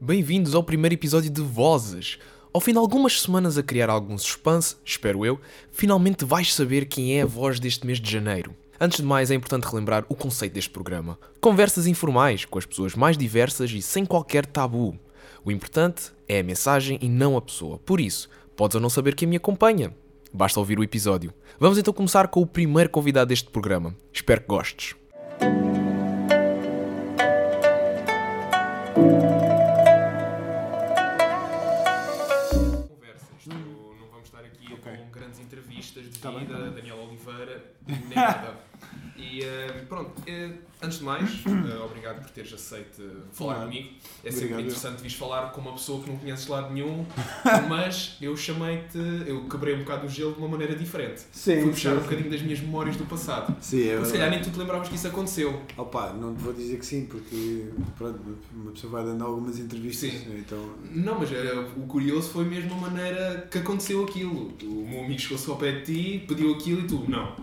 Bem-vindos ao primeiro episódio de Vozes. Ao fim de algumas semanas a criar algum suspense, espero eu, finalmente vais saber quem é a voz deste mês de janeiro. Antes de mais, é importante relembrar o conceito deste programa. Conversas informais, com as pessoas mais diversas e sem qualquer tabu. O importante é a mensagem e não a pessoa. Por isso, podes ou não saber quem me acompanha. Basta ouvir o episódio. Vamos então começar com o primeiro convidado deste programa. Espero que gostes. Tá bem, vida, tá bem. Daniel Oliveira, nem nada. E eh, pronto, eh, antes de mais, eh, obrigado por teres aceito eh, falar Nada. comigo. É sempre Obrigado. interessante vires falar com uma pessoa que não conheces de lado nenhum, mas eu chamei-te, eu quebrei um bocado o gelo de uma maneira diferente. Sim, Fui puxar sim, um bocadinho das minhas memórias do passado. Sim, é se calhar nem tu te lembravas que isso aconteceu. Opa, não te vou dizer que sim, porque pronto, uma pessoa vai dando algumas entrevistas, Sim. então Não, mas o curioso foi mesmo a maneira que aconteceu aquilo. O meu amigo chegou-se ao pé de ti, pediu aquilo e tu, não.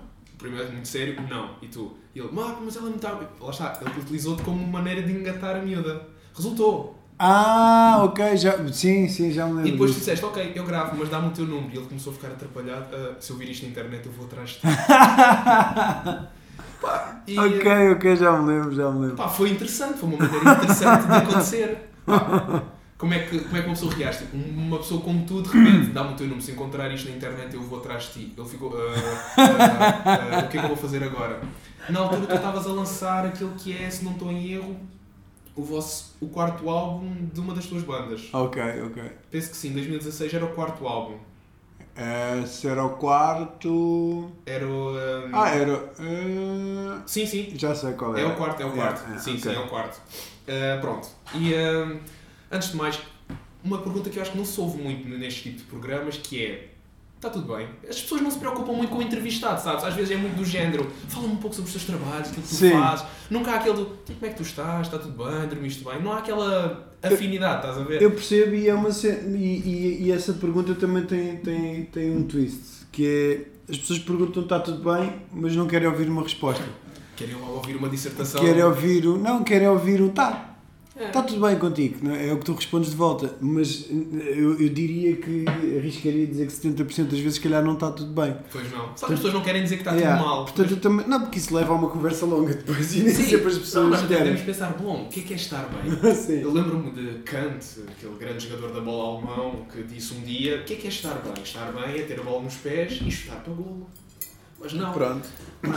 Primeiro, muito sério, não. E tu, e ele, Marco, mas ela é muito. hábil." Lá está, ele utilizou-te como maneira de engatar a miúda. Resultou. Ah, ok, já, sim, sim, já me lembro. E depois tu disseste, ok, eu gravo, mas dá-me o teu número. E ele começou a ficar atrapalhado. "Ah, se eu vir isto na internet, eu vou atrás de ti. Pá, e, ok, ok, já me lembro, já me lembro. Pá, foi interessante, foi uma maneira interessante de acontecer. Pá, como, é que, como é que uma pessoa reage? Tipo, uma pessoa como tu, de repente, dá-me o teu número, se encontrar isto na internet, eu vou atrás de ti. Ele ficou, "Ah, ah, ah, o que é que eu vou fazer agora? Na altura, tu estavas a lançar aquilo que é, se não estou em erro, o, vosso, o quarto álbum de uma das tuas bandas. Ok, ok. Penso que sim, 2016 era o quarto álbum. Eh, se era o quarto. Era o. ah, Ah, era. eh, Sim, sim, já sei qual é. É o quarto, é o quarto. Yeah, sim, ok. sim, é o quarto. Uh, pronto. E uh, antes de mais, uma pergunta que eu acho que não se ouve muito neste tipo de programas, que é. Está tudo bem. As pessoas não se preocupam muito com o entrevistado, sabes? Às vezes é muito do género. Fala-me um pouco sobre os teus trabalhos, aquilo que tu Sim. fazes. Nunca há aquele do. "Tipo, Como é que tu estás? Está tudo bem? Dormiste bem? Não há aquela afinidade, estás a ver? Eu percebo e, é uma e, e, e essa pergunta também tem, tem, tem um twist, que é as pessoas perguntam está tudo bem, mas não querem ouvir uma resposta. Querem ouvir uma dissertação. Querem ouvir. Não, querem ouvir o tá. É. Está tudo bem contigo, não é? É o que tu respondes de volta. Mas eu, eu diria que arriscaria dizer que 70% das vezes, se calhar, não está tudo bem. Pois não. Só que as pessoas não querem dizer que está Yeah. tudo mal. Portanto, eu também, não, porque isso leva a uma conversa longa depois e nem Sim, sempre as não, pessoas nós querem. devemos pensar, bom, o que é que é estar bem? Sim. Eu lembro-me de Kant, aquele grande jogador da bola alemão, que disse um dia: o que é que é estar bem? Estar bem é ter a bola nos pés e chutar para o golo. Mas não. Pronto.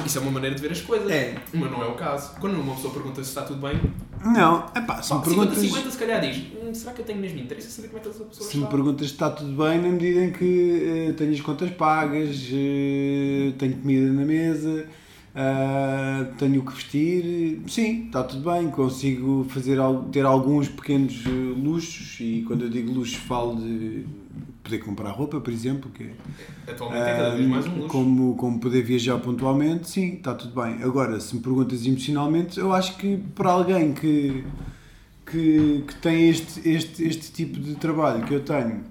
Isso é uma maneira de ver as coisas. É. Mas não é o caso. Quando uma pessoa pergunta se está tudo bem, Não, é pá, se me perguntas. 50-50 se calhar diz: "Hum, será que eu tenho mesmo interesse em saber como é que essa pessoa Se me está? perguntas se está tudo bem, na medida em que eh, tenho as contas pagas, eh, tenho comida na mesa, ah, tenho o que vestir, sim, está tudo bem, consigo fazer, ter alguns pequenos luxos e quando eu digo luxos falo de poder comprar roupa, por exemplo, que é Atualmente é cada vez mais um ah, luxo. como, como poder viajar pontualmente, sim, está tudo bem. Agora, se me perguntas emocionalmente, eu acho que para alguém que, que, que tem este, este, este tipo de trabalho que eu tenho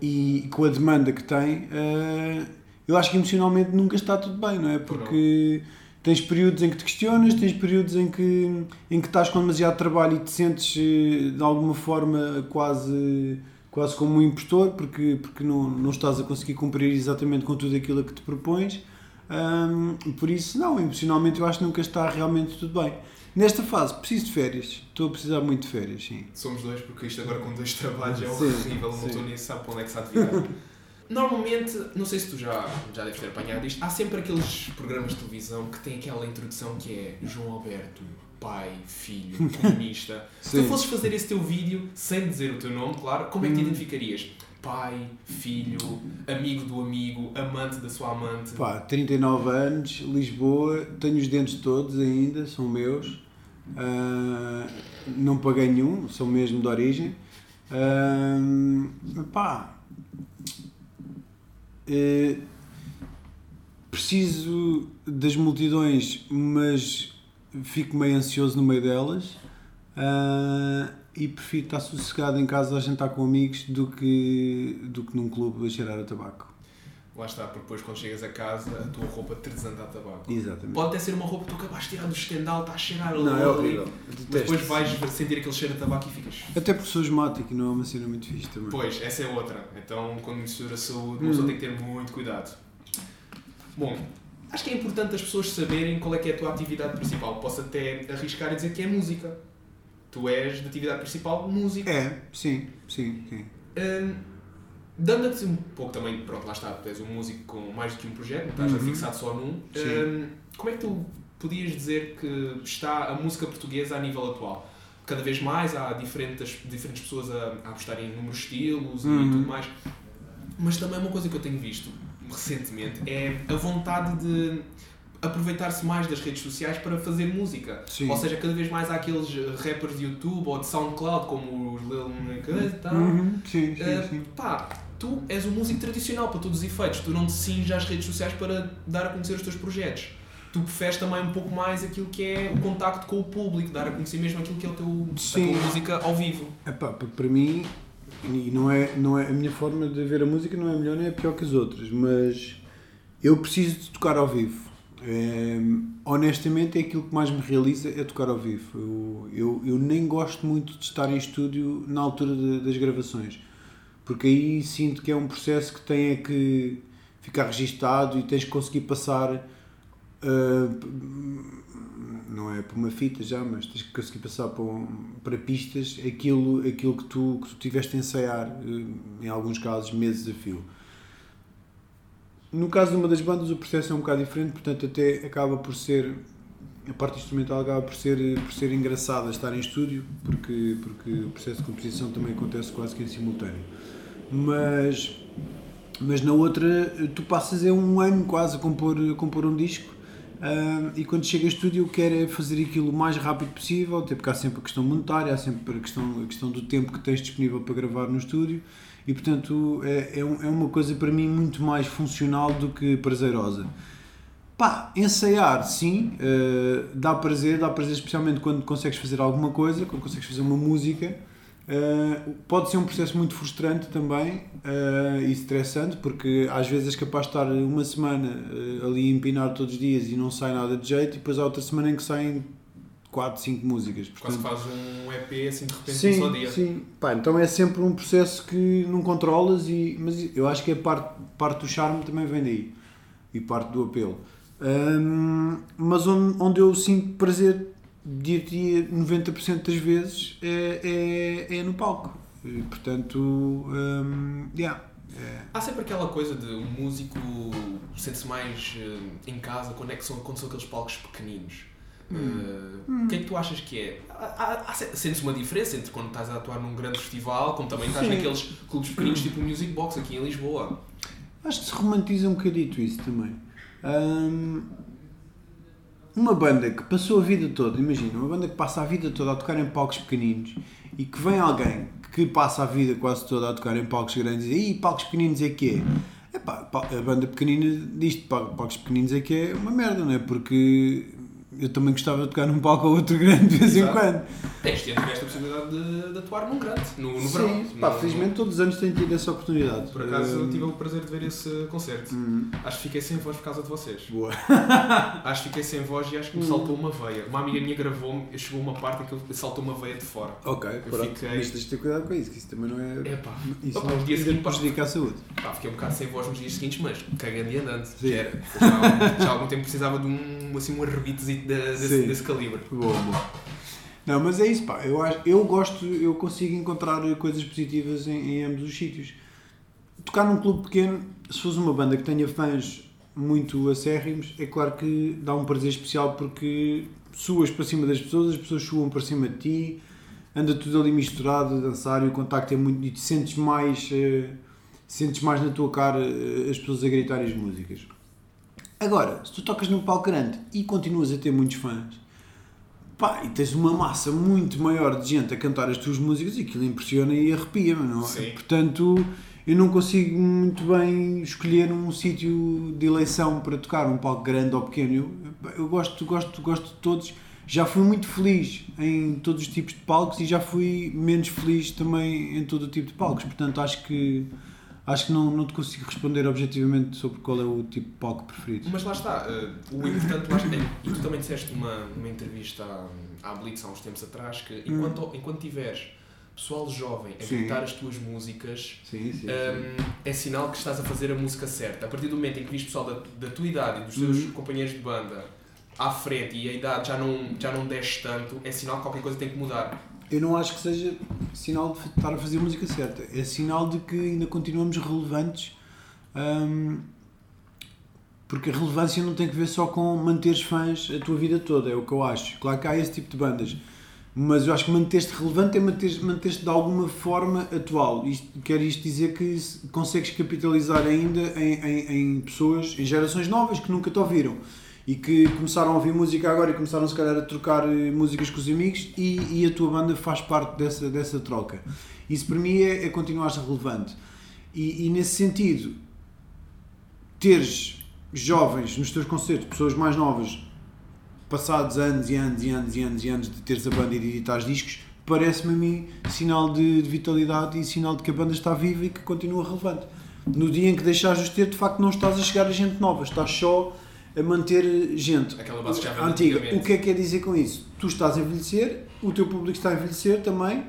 e com a demanda que tem, eh, eu acho que emocionalmente nunca está tudo bem, não é? Porque tens períodos em que te questionas, tens períodos em que, em que estás com demasiado trabalho e te sentes eh, de alguma forma quase, quase como um impostor, porque, porque não, não estás a conseguir cumprir exatamente com tudo aquilo que te propões. Ahm, por isso, não, emocionalmente eu acho que nunca está realmente tudo bem. Nesta fase, preciso de férias. Estou a precisar muito de férias, sim. Somos dois, porque isto agora com dois trabalhos é horrível, uma sim. pessoa nem sabe para onde é que se há de virar. Normalmente, não sei se tu já, já deves ter apanhado isto, há sempre aqueles programas de televisão que têm aquela introdução que é João Alberto, pai, filho, comunista. se tu fosses fazer esse teu vídeo, sem dizer o teu nome, claro, como é que te Hum. identificarias? Pai, filho, amigo do amigo, amante da sua amante. Pá, 39 anos, Lisboa, tenho os dentes todos ainda, são meus. Ah, não paguei nenhum, são mesmo de origem. Ah, pá, eh, preciso das multidões, mas fico meio ansioso no meio delas. Ah, e prefiro estar sossegado em casa a jantar com amigos do que, do que num clube a cheirar a tabaco. Lá está, porque depois quando chegas a casa a tua roupa te desanda a tabaco. Exatamente. Pode até ser uma roupa que tu acabaste de tirar do estendal, está a cheirar Não, é horrível. Depois vais sentir aquele cheiro a tabaco e ficas. Até porque sou asmático e não é uma cena muito fixe também. Pois, essa é outra. Então, quando mistura a saúde, uma Hum. pessoa tem que ter muito cuidado. Bom, acho que é importante as pessoas saberem qual é que é a tua atividade principal. Posso até arriscar a dizer que é música. Tu és de atividade principal música. É, sim, sim, sim. Hum, Dando-te um pouco também, pronto, lá está, tu és um músico com mais do que um projeto, não estás Uhum. fixado só num. Hum, como é que tu podias dizer que está a música portuguesa a nível atual? Cada vez mais há diferentes, diferentes pessoas a, a apostar em números estilos Uhum. e tudo mais. Mas também uma coisa que eu tenho visto recentemente é a vontade de aproveitar-se mais das redes sociais para fazer música. Sim. Ou seja, cada vez mais há aqueles eh, rappers de YouTube ou de SoundCloud, como os Lil Nas e tal. Uhum, sim, sim, Uh, sim. pá, tu és um músico tradicional para todos os efeitos, tu não te cinges às redes sociais para dar a conhecer os teus projetos. Tu preferes também um pouco mais aquilo que é o contacto com o público, dar a conhecer mesmo aquilo que é o teu, a tua música ao vivo. Epá, para mim, e não é, não é a minha forma de ver a música não é melhor nem é pior que as outras, mas eu preciso de tocar ao vivo. É, honestamente, é aquilo que mais me realiza é tocar ao vivo. Eu, eu, eu nem gosto muito de estar em estúdio na altura de- das gravações, porque aí sinto que é um processo que tem é que ficar registado e tens que conseguir passar. ah, não é por uma fita já, mas tens que conseguir passar para, um- para pistas aquilo, aquilo que, tu, que tu tiveste a ensaiar, eh, em alguns casos, meses a fio. No caso de uma das bandas, o processo é um bocado diferente, portanto, até acaba por ser. A parte instrumental acaba por ser, por ser engraçada estar em estúdio, porque, porque o processo de composição também acontece quase que em simultâneo. Mas, mas na outra, tu passas é um ano quase a compor, a compor um disco ah, e quando chega a estúdio quer é fazer aquilo o mais rápido possível, até porque há sempre a questão monetária, há sempre a questão, a questão do tempo que tens disponível para gravar no estúdio e portanto é, é, é uma coisa para mim muito mais funcional do que prazerosa. Pá, ensaiar sim, eh, dá prazer, dá prazer especialmente quando consegues fazer alguma coisa, quando consegues fazer uma música. Eh, pode ser um processo muito frustrante também eh, e estressante, porque às vezes és capaz de estar uma semana eh, ali a empinar todos os dias e não sai nada de jeito, e depois há outra semana em que saem 4, 5 músicas. Quase Portanto, fazes um EP assim de repente sim, um só dia. Sim, Pá, então é sempre um processo que não controlas, e, mas eu acho que a parte, parte do charme também vem daí e parte do apelo. Hum, mas onde, onde eu sinto prazer, diria 90% das vezes, é, é, é no palco. E, portanto, hum, yeah, é. Há sempre aquela coisa de um músico sente-se mais eh, em casa quando, é que são, quando são aqueles palcos pequeninos. Eh, O que é que tu achas que é? Sentes uma diferença entre quando estás a atuar num grande festival, como também estás Sim. naqueles clubes pequeninos tipo o Music Box aqui em Lisboa? Acho que se romantiza um bocadito isso também. Hum, uma banda que passou a vida toda, imagina, uma banda que passa a vida toda a tocar em palcos pequeninos e que vem alguém que passa a vida quase toda a tocar em palcos grandes e diz, "Ih, palcos pequeninos é que é? Epá, a banda pequenina diz palcos pequeninos é que é uma merda, não é? Porque eu também gostava de tocar num palco ou outro grande de vez em Exato. quando. Este ano tiveste a possibilidade de, de atuar num grande, no, no verão. Sim, pá, No- felizmente todos os anos tenho tido essa oportunidade. Por acaso eu Hum, tive o prazer de ver esse concerto. hum, Acho que fiquei sem voz por causa de vocês. boa. Acho que fiquei sem voz e acho Hum. que me saltou uma veia. Uma amiga minha gravou-me, chegou uma parte em que ele saltou uma veia de fora. Ok, pronto. fiquei- Mas tens de ter cuidado com isso, que isso também não é. Epá, Isso Opa, não seguintes, pá. prejudica a saúde. pá, fiquei um bocado sem voz nos dias seguintes, mas cagando e andando. Sim. Já, já, há algum- tempo precisava de um, assim, um arrebitezito de- desse, desse calibre. Boa, boa. Não, mas é isso, pá. Eu, eu gosto, eu consigo encontrar coisas positivas em, em ambos os sítios. Tocar num clube pequeno, se fosse uma banda que tenha fãs muito acérrimos, é claro que dá um prazer especial porque suas para cima das pessoas, as pessoas suam para cima de ti, anda tudo ali misturado a dançar e o contacto é muito. e te sentes mais. eh, sentes mais na tua cara eh, as pessoas a gritar as músicas. Agora, se tu tocas num palco grande e continuas a ter muitos fãs, pá, e tens uma massa muito maior de gente a cantar as tuas músicas, aquilo impressiona e arrepia-me, não é? Portanto, eu não consigo muito bem escolher um sítio de eleição para tocar, um palco grande ou pequeno. Eu, eu gosto, gosto, gosto de todos. Já fui muito feliz em todos os tipos de palcos e já fui menos feliz também em todo o tipo de palcos. Portanto, acho que acho que não, não te consigo responder objetivamente sobre qual é o tipo de palco preferido. Mas lá está, uh, o importante lá está, e tu também disseste numa, numa entrevista à, à Blitz há uns tempos atrás que enquanto, Hum. enquanto tiveres pessoal jovem a Sim. gritar as tuas músicas, Sim, sim. um, é sinal que estás a fazer a música certa. A partir do momento em que viste pessoal da, da tua idade e dos teus Uhum. companheiros de banda à frente e a idade já não, já não desce tanto, é sinal que qualquer coisa tem que mudar. Eu não acho que seja sinal de estar a fazer música certa. É sinal de que ainda continuamos relevantes. hum, porque a relevância não tem que ver só com manteres fãs a tua vida toda, é o que eu acho. Claro que há esse tipo de bandas. Mas eu acho que manter-te relevante é manter- manter-te de alguma forma atual. Isto, quer isto dizer que se- consegues capitalizar ainda em, em, em pessoas, em gerações novas que nunca te ouviram e que começaram a ouvir música agora e começaram se calhar a trocar eh, músicas com os amigos e, e a tua banda faz parte dessa, dessa troca. Isso para mim é, é continuar-se relevante. E, e nesse sentido, teres jovens nos teus concertos, pessoas mais novas, passados anos e anos e anos e anos e anos de teres a banda e de editares discos, parece-me a mim sinal de, de vitalidade e sinal de que a banda está viva e que continua relevante. No dia em que deixares de os ter, de facto não estás a chegar a gente nova, estás só a manter gente antiga. O que é que quer dizer com isso? Tu estás a envelhecer, o teu público está a envelhecer também,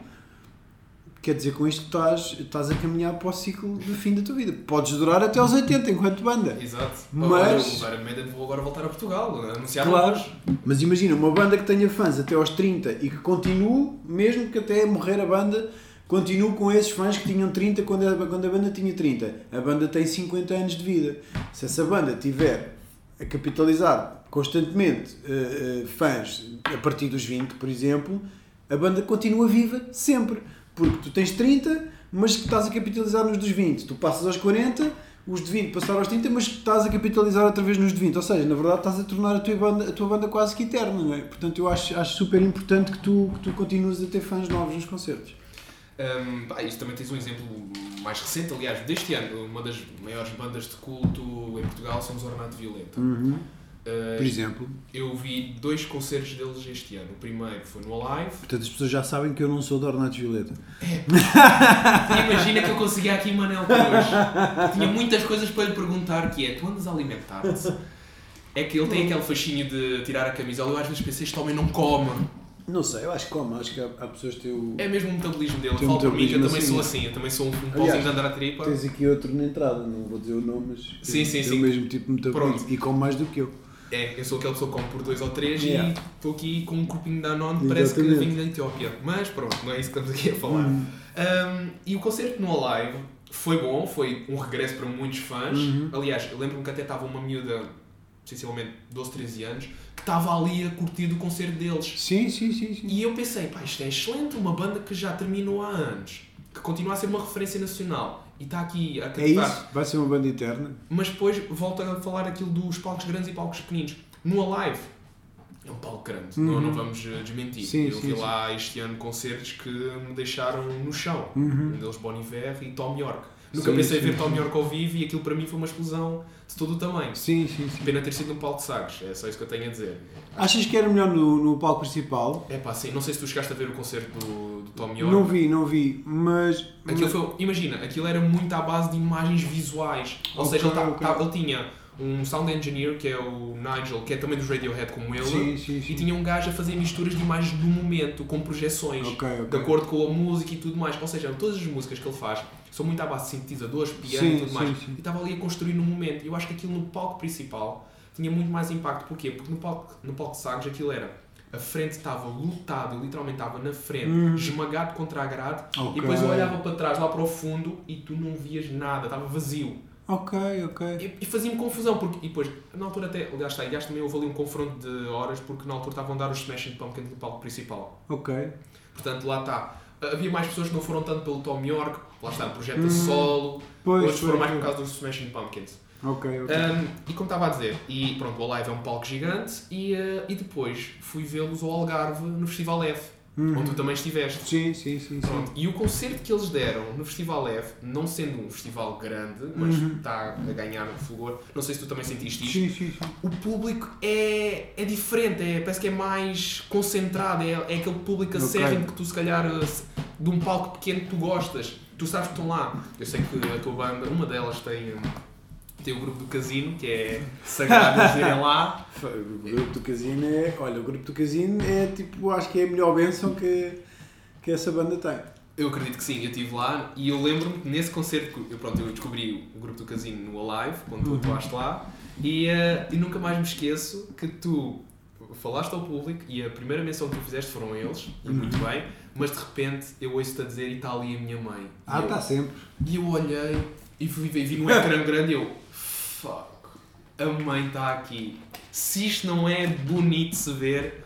quer dizer com isto que estás, estás a caminhar para o ciclo de fim da tua vida. Podes durar até aos 80 enquanto banda. Exato. Mas- Iron Maiden vou agora voltar a Portugal, anunciar Claro. Mas imagina, uma banda que tenha fãs até aos 30 e que continue, mesmo que até morrer a banda, continue com esses fãs que tinham 30 quando a, quando a banda tinha 30. A banda tem 50 anos de vida. Se essa banda tiver a capitalizar constantemente eh, eh, fãs a partir dos 20, por exemplo, a banda continua viva sempre. Porque tu tens 30, mas estás a capitalizar nos dos 20. Tu passas aos 40, os de 20 passaram aos 30, mas estás a capitalizar outra vez nos de 20. Ou seja, na verdade estás a tornar a tua banda, a tua banda quase que eterna, não é? Portanto, eu acho, acho super importante que tu, que tu continues a ter fãs novos nos concertos. Um, pá, isso também tens um exemplo mais recente, aliás, deste ano, uma das maiores bandas de culto em Portugal são os Ornato Violeta. Uh, Por exemplo. eu vi dois concertos deles este ano. O primeiro foi no Alive. Portanto, as pessoas já sabem que eu não sou de Ornatos Violeta. Imagina que eu conseguia aqui Manel hoje. Tinha muitas coisas para lhe perguntar, que é, tu andas a alimentar-te? É que ele tem aquele fascínio de tirar a camisola. Eu às vezes pensei, este homem não come. Não sei, eu acho que como. Acho que há, há pessoas que têm o... É mesmo o metabolismo dele. Falo por mim que eu também assim. sou assim. Eu também sou um, pauzinho de andar à tripa. Tens aqui outro na entrada, não vou dizer o nome, mas Sim, sim, sim. o mesmo tipo de metabolismo Pronto. e come mais do que eu. É, eu sou aquela pessoa que come por dois ou três Yeah. e estou aqui com um corpinho da Danone, parece que vim da Etiópia. Mas pronto, não é isso que estamos aqui a falar. Uhum. Um, e o concerto no Alive foi bom, foi um regresso para muitos fãs. Uhum. Aliás, eu lembro-me que até estava uma miúda, sensivelmente 12, 13 anos, que estava ali a curtir o concerto deles. Sim, sim, sim. sim. E eu pensei, pá, isto é excelente, uma banda que já terminou há anos, que continua a ser uma referência nacional e está aqui a É cativar. isso, vai ser uma banda eterna. Mas depois volta a falar aquilo dos palcos grandes e palcos pequeninos. No Alive, é um palco grande, não, Uhum. não vamos eh, desmentir. Sim, eu sim, vi sim. lá este ano concertos que me deixaram no chão. Uhum. Um deles Bon Iver e Tom York. Nunca Sim, pensei sim, ver Tom. York ao vivo e aquilo para mim foi uma explosão de todo o tamanho. Sim, sim, sim. Pena ter sido um palco de Sagres, é só isso que eu tenho a dizer. Achas que era melhor no, no palco principal? É pá, sim, não sei se tu chegaste a ver o concerto do, do Tom York. Não vi, não vi, mas. Aquilo foi, imagina, aquilo era muito à base de imagens visuais. Ou Ok, seja, ele, tá- ok. tá- ele tinha um sound engineer que é o Nigel, que é também dos Radiohead como ele, Sim, sim, e sim. tinha um gajo a fazer misturas de imagens do momento, com projeções, Ok, ok. de acordo com a música e tudo mais. Ou seja, todas as músicas que ele faz são muito à base de sintetizadores, piano e tudo mais. E estava ali a construir no momento. E eu acho que aquilo no palco principal tinha muito mais impacto. Porquê? Porque no palco, no palco de Sagres aquilo era. A frente estava lotado, literalmente estava na frente, Uhum. esmagado contra a grade, Ok. e depois eu olhava para trás, lá para o fundo, e tu não vias nada, estava vazio. Ok, ok. E, e fazia-me confusão, porque e depois, na altura até, aliás, está, aliás, também houve ali um confronto de horas, porque na altura estavam a dar os Smashing Pumpkins no palco principal. Ok. Portanto, lá está. Havia mais pessoas que não foram tanto pelo Tom York, lá está, projeto Hum. solo, Pois, outros foram mais por causa dos Smashing Pumpkins. Ok, ok. Um, e como estava a dizer, e pronto, o Alive é um palco gigante, e, uh, e depois fui vê-los ao Algarve no Festival F, Uhum. onde tu também estiveste. Sim, sim, sim. sim. E o concerto que eles deram no Festival F, não sendo um festival grande, mas Uhum. está a ganhar fulgor, não sei se tu também sentiste isto, Sim, sim, sim. o público é, é diferente, é, parece que é mais concentrado, é, é aquele público acérrimo que tu se calhar de um palco pequeno que tu gostas, tu sabes que estão lá. Eu sei que a tua banda, uma delas tem, tem o grupo do casino, que é sagrado eles irem lá. O grupo do casino é. Olha, o grupo do casino é tipo, acho que é a melhor bênção que, que essa banda tem. Eu acredito que sim, eu estive lá e eu lembro-me que nesse concerto, que eu, pronto, eu descobri o grupo do casino no Alive, quando tu atuaste lá, e, eh, e nunca mais me esqueço que tu falaste ao público e a primeira menção que tu fizeste foram eles, e muito bem, mas de repente eu ouço-te a dizer e está ali a minha mãe. Ah, está sempre. E eu olhei e fui ver, vi no ecrã grande e eu, fuck, a mãe está aqui. Se isto não é bonito de se ver.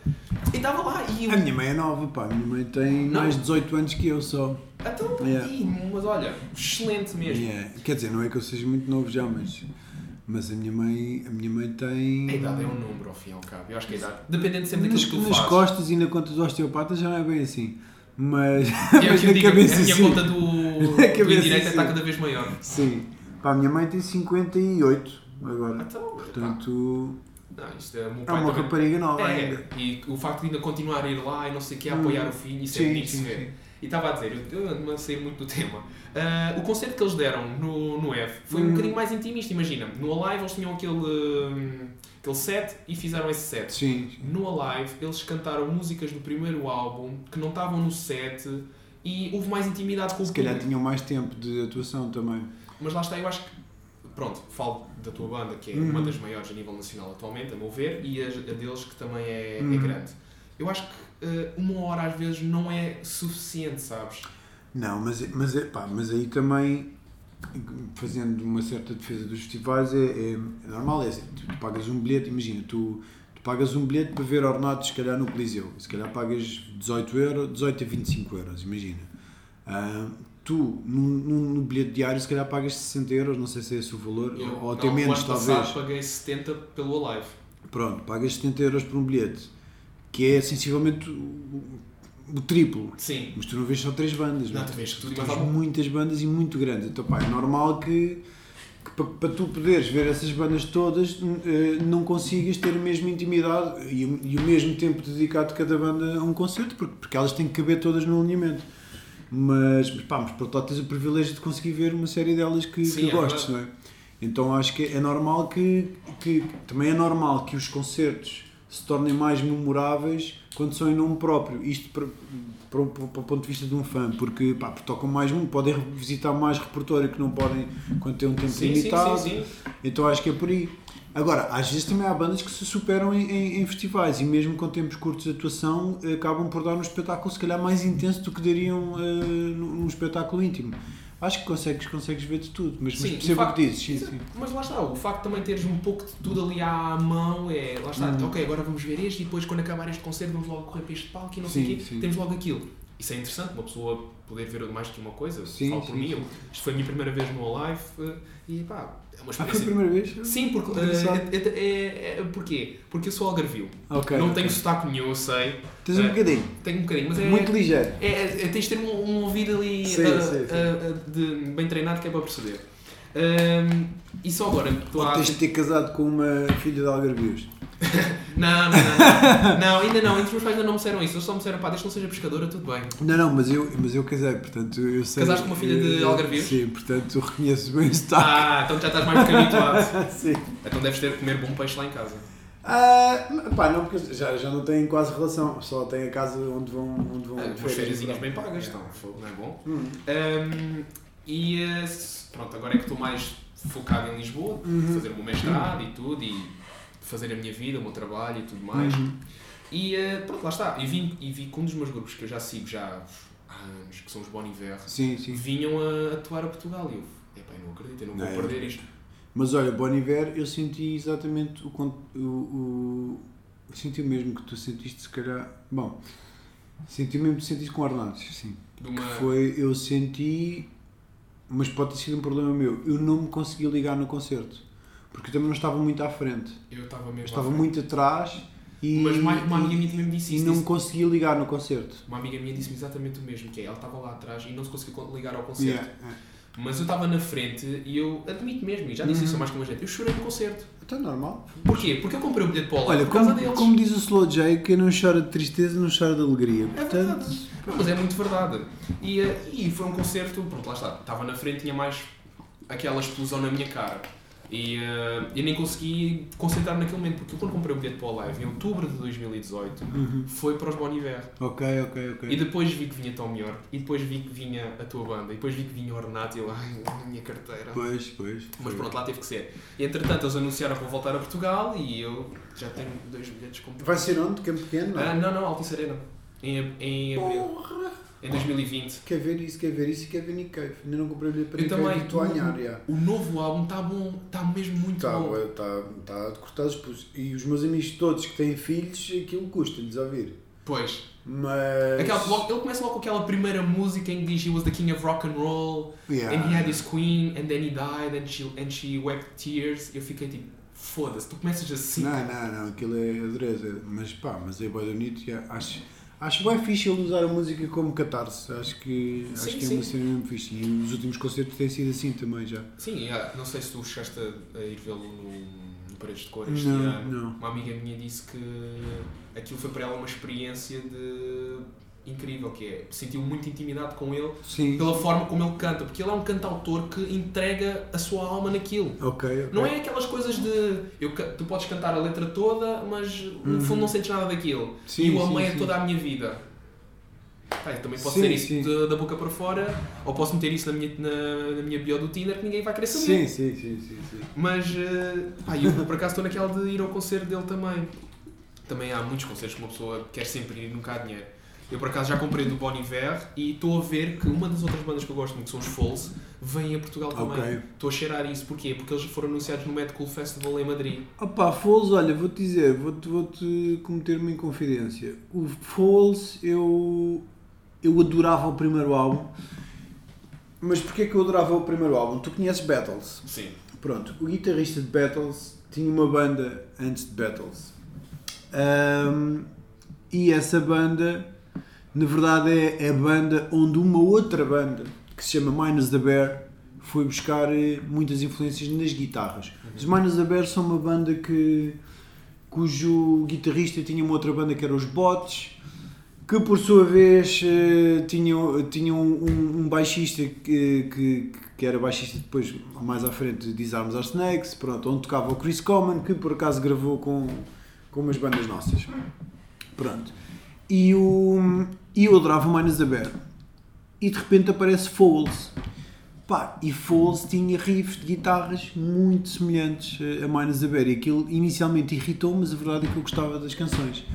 E estava lá e eu. A minha mãe é nova, pá. A minha mãe tem Não. mais de 18 anos que eu só. Então, Yeah. ih, mas olha, excelente mesmo. Yeah. Quer dizer, não é que eu seja muito novo já, mas. Mas a minha mãe, a minha mãe tem. A idade é um número, ao fim e ao cabo. Eu acho que a idade, dependendo sempre nas, daquilo que tu nas fazes. costas e na conta do osteopata já não é bem assim. Mas, E é mas na digo, cabeça a minha sim. conta do, do cabeça, indireto sim. está cada vez maior. Sim. Pá, a minha mãe tem 58 agora. Então, Portanto, não, isto é, é uma rapariga nova É, ainda. e o facto de ainda continuar a ir lá e não sei o que, a Hum. apoiar o filho, isso é Sim, bonito de sim, se ver. sim. E estava a dizer, eu, a sair muito do tema. Ah, o concerto que eles deram no, no F foi um Hum. bocadinho mais intimista, imagina. No Alive eles tinham aquele, hum, aquele set e fizeram esse set. Sim. No Alive eles cantaram músicas do primeiro álbum que não estavam no set e houve mais intimidade com o Se calhar público. tinham mais tempo de atuação também. Mas lá está, eu acho que. Pronto, falo da tua banda, que é Uhum. uma das maiores a nível nacional atualmente, a meu ver, e a, a deles, que também é, é Uhum. grande. Eu acho que eh, uma hora às vezes não é suficiente, sabes? Não, mas, mas, é, pá, mas aí também, fazendo uma certa defesa dos festivais, é, é, é normal. É assim, tu, tu pagas um bilhete, imagina, tu, tu pagas um bilhete para ver ornatos, se calhar, no Coliseu. Se calhar pagas 18 euros, 18 a 25 euros, imagina. Ah, tu, no, no, no bilhete diário, se calhar pagas 60 euros, não sei se é esse o valor, Eu, ou até não, menos, talvez. passado paguei 70 pelo Alive. Pronto, pagas 70 euros por um bilhete, que é sensivelmente o, o triplo. Sim. Mas tu não vês só três bandas, Não, é? tu vês e tens muitas bandas e muito grandes. Então, pá, é normal que, que pa- para tu poderes ver essas bandas todas eh, não consigas ter a mesma intimidade e, o- e o mesmo tempo dedicado de cada banda a um concerto, porque, porque elas têm que caber todas no alinhamento. Mas, mas, pá, mas outro lado tens o privilégio de conseguir ver uma série delas que, Sim, que é gostes, não é? Então acho que é normal que, que. Também é normal que os concertos se tornem mais memoráveis quando são em nome próprio. Isto para, para, o- para o ponto de vista de um fã, porque, pá, porque tocam mais um, podem visitar mais repertório que não podem quando têm um tempo sim, limitado. sim, sim. Então acho que é por aí. Agora, às vezes também há bandas que se superam em, em- em festivais e mesmo com tempos curtos de atuação eh, acabam por dar um espetáculo se calhar mais intenso do que dariam eh, num espetáculo íntimo. Acho que consegues, consegues ver de tudo, mas, mas Sim, percebo o facto- que dizes. Sim, sim. Mas lá está, o facto de também teres um pouco de tudo ali à mão é. Lá está, Uhum. ok, agora vamos ver este e depois quando acabar este concerto vamos logo correr para este palco e não sei o quê, temos logo aquilo. Isso é interessante, uma pessoa poder ver mais que uma coisa, Sim, falo por sim, mim. sim. isto foi a minha primeira vez no Alive eh, e pá, é uma Ah, foi a experiência. primeira vez? Sim, porque. Eh, é, é, é- porquê? Porque eu sou algarvio. Ok, não ok. tenho sotaque nenhum, eu sei. Tens um Eh, bocadinho. Tenho um bocadinho, mas é. Muito ligeiro. É, é, é- tens de ter um, um ouvido ali Sim, ah, de- bem treinado que é para perceber. Ahm, e só agora Ou tens de ter casado com uma filha de algarvios. Não, não, não, não. ainda não. Entre os meus pais ainda não me disseram isso. Eles só me disseram, pá, desde que não seja pescadora, tudo bem. Não, não, mas eu, mas eu casei, portanto eu sei. Casaste com uma filha de algarvios? Sim, portanto reconheço bem o sotaque. Ah, então já estás mais do que habituado. sim. Então deves ter de comer bom peixe lá em casa. Ah, pá, não, porque já, já não têm quase relação, só têm a casa onde vão. Onde vão Ah, umas férias, férias bem pagas, então, fogo, não é bom? Hum. Ahm, e eh, pronto, agora é que estou mais focado em Lisboa, Uhum. fazer o meu mestrado e tudo, e fazer a minha vida, o meu trabalho e tudo mais. Uhum. E eh, pronto, lá está. E vi, e vi que um dos meus grupos que eu já sigo já há anos, que são os Bon Iver, Sim, sim. vinham a atuar a Portugal. E eu, epá, eu não acredito, eu não vou Não, é. perder isto. Mas olha, Bon Iver, eu senti exatamente o, o, o. Senti o mesmo que tu sentiste, se calhar. Bom, senti o mesmo que tu sentiste com Ornados, sim. Uma... Foi, eu senti, mas pode ter sido um problema meu, eu não me consegui ligar no concerto. Porque eu também não estava muito à frente. Eu estava mesmo. Eu estava muito atrás e. Mas uma, uma amiga e- minha também me disse e isso. não me disse- conseguia ligar no concerto. Uma amiga minha disse-me exatamente o mesmo, que é, ela estava lá atrás e não se conseguiu ligar ao concerto. Yeah, yeah. Mas eu estava na frente e eu admito mesmo, e já disse isso a mais que uma gente, eu chorei no concerto. Está normal. Porquê? Porque eu comprei o bilhete para o Olha, por causa como, deles. como diz o Slow J, quem não chora de tristeza não chora de alegria. É Portanto, verdade. Não, mas é muito verdade. E, eh, e foi um concerto, pronto, lá está. Estava na frente, tinha mais aquela explosão na minha cara. E eh, eu nem consegui concentrar naquele momento, porque eu quando comprei o bilhete para o live, em outubro de 2018, Uhum. foi para os Bon Iver. ok, ok, ok. E depois vi que vinha Tom York, e depois vi que vinha a tua banda, e depois vi que vinha o Renato, e eu, ai, a minha carteira. Pois, pois. Mas pronto, lá teve que ser. E entretanto, eles anunciaram que vou voltar a Portugal, e eu já tenho dois bilhetes comprados. Vai ser onde? Campo Pequeno? Ah, não, não, Altice Arena. Em, em abril. Porra! Em 2020. Quer ver isso, quer ver isso e quer ver Nick Cave. Ainda não comprei bilhete para Nick Cave estou a ganhar, já. O novo álbum está bom, está mesmo muito Está bom. tá, tá de cortar os pulsos. E os meus amigos todos que têm filhos, aquilo custa-lhes a ouvir. Pois. Mas. Aquela, logo- ele começa logo com aquela primeira música em que diz he was the king of rock and roll, Yeah. and he had his queen, and then he died, and she, and she wept tears. Eu fiquei tipo, foda-se, tu começas assim. Não, não, não, aquilo é adoreza. Mas pá, mas é bem bonito. já. Acho, acho bem fixe ele usar a música como catarse. Acho que, Sim, acho que é uma cena mesmo fixe. E os últimos concertos têm sido assim também já. Sim, ah, não sei se tu chegaste a, a ir vê-lo no, no Paredes de Cor este Não, ano. não. Uma amiga minha disse que aquilo foi para ela uma experiência de incrível, que é, sentiu muita intimidade com ele Sim. pela forma como ele canta, porque ele é um cantautor que entrega a sua alma naquilo. Ok, ok. Não é aquelas coisas de eu, tu podes cantar a letra toda, mas no Uhum. fundo não sentes nada daquilo. Sim, e eu amei sim. toda a minha vida. Eu também posso Sim, ter isso de- da boca para fora, ou posso meter isso na minha, na, na minha bio do Tinder que ninguém vai querer saber. Sim, sim, sim, sim, sim. Mas eh, pá, eu por acaso estou naquela de ir ao concerto dele também. Também há muitos concertos que uma pessoa quer sempre ir e nunca há dinheiro. Eu por acaso já comprei do Bon Iver e estou a ver que uma das outras bandas que eu gosto muito, que são os Foles, vem a Portugal também. Ok. Estou a cheirar isso. Porquê? Porque eles foram anunciados no Mad Cool Festival em Madrid. Opa, Foles, olha, vou-te dizer, vou-te vou -te cometer uma inconfidência. O Foles, eu, eu adorava o primeiro álbum. Mas porquê que eu adorava o primeiro álbum? Tu conheces Battles? Sim. Pronto, o guitarrista de Battles tinha uma banda antes de Battles. Ahm, e essa banda, na verdade, é a banda onde uma outra banda, que se chama Minus the Bear, foi buscar eh, muitas influências nas guitarras. Os Minus the Bear são uma banda que, cujo guitarrista tinha uma outra banda que era os Bots, que por sua vez eh, tinham, tinham um, um baixista que, que, que era baixista depois mais à frente de Disarms Are Snakes, pronto, onde tocava o Chris Common, que por acaso gravou com, com umas bandas nossas. Pronto. E, o, e eu adorava o Bear. E de repente aparece Foles. Pá, e Foles tinha riffs de guitarras muito semelhantes eh, a the Bear. E aquilo inicialmente irritou, mas a verdade é que eu gostava das canções.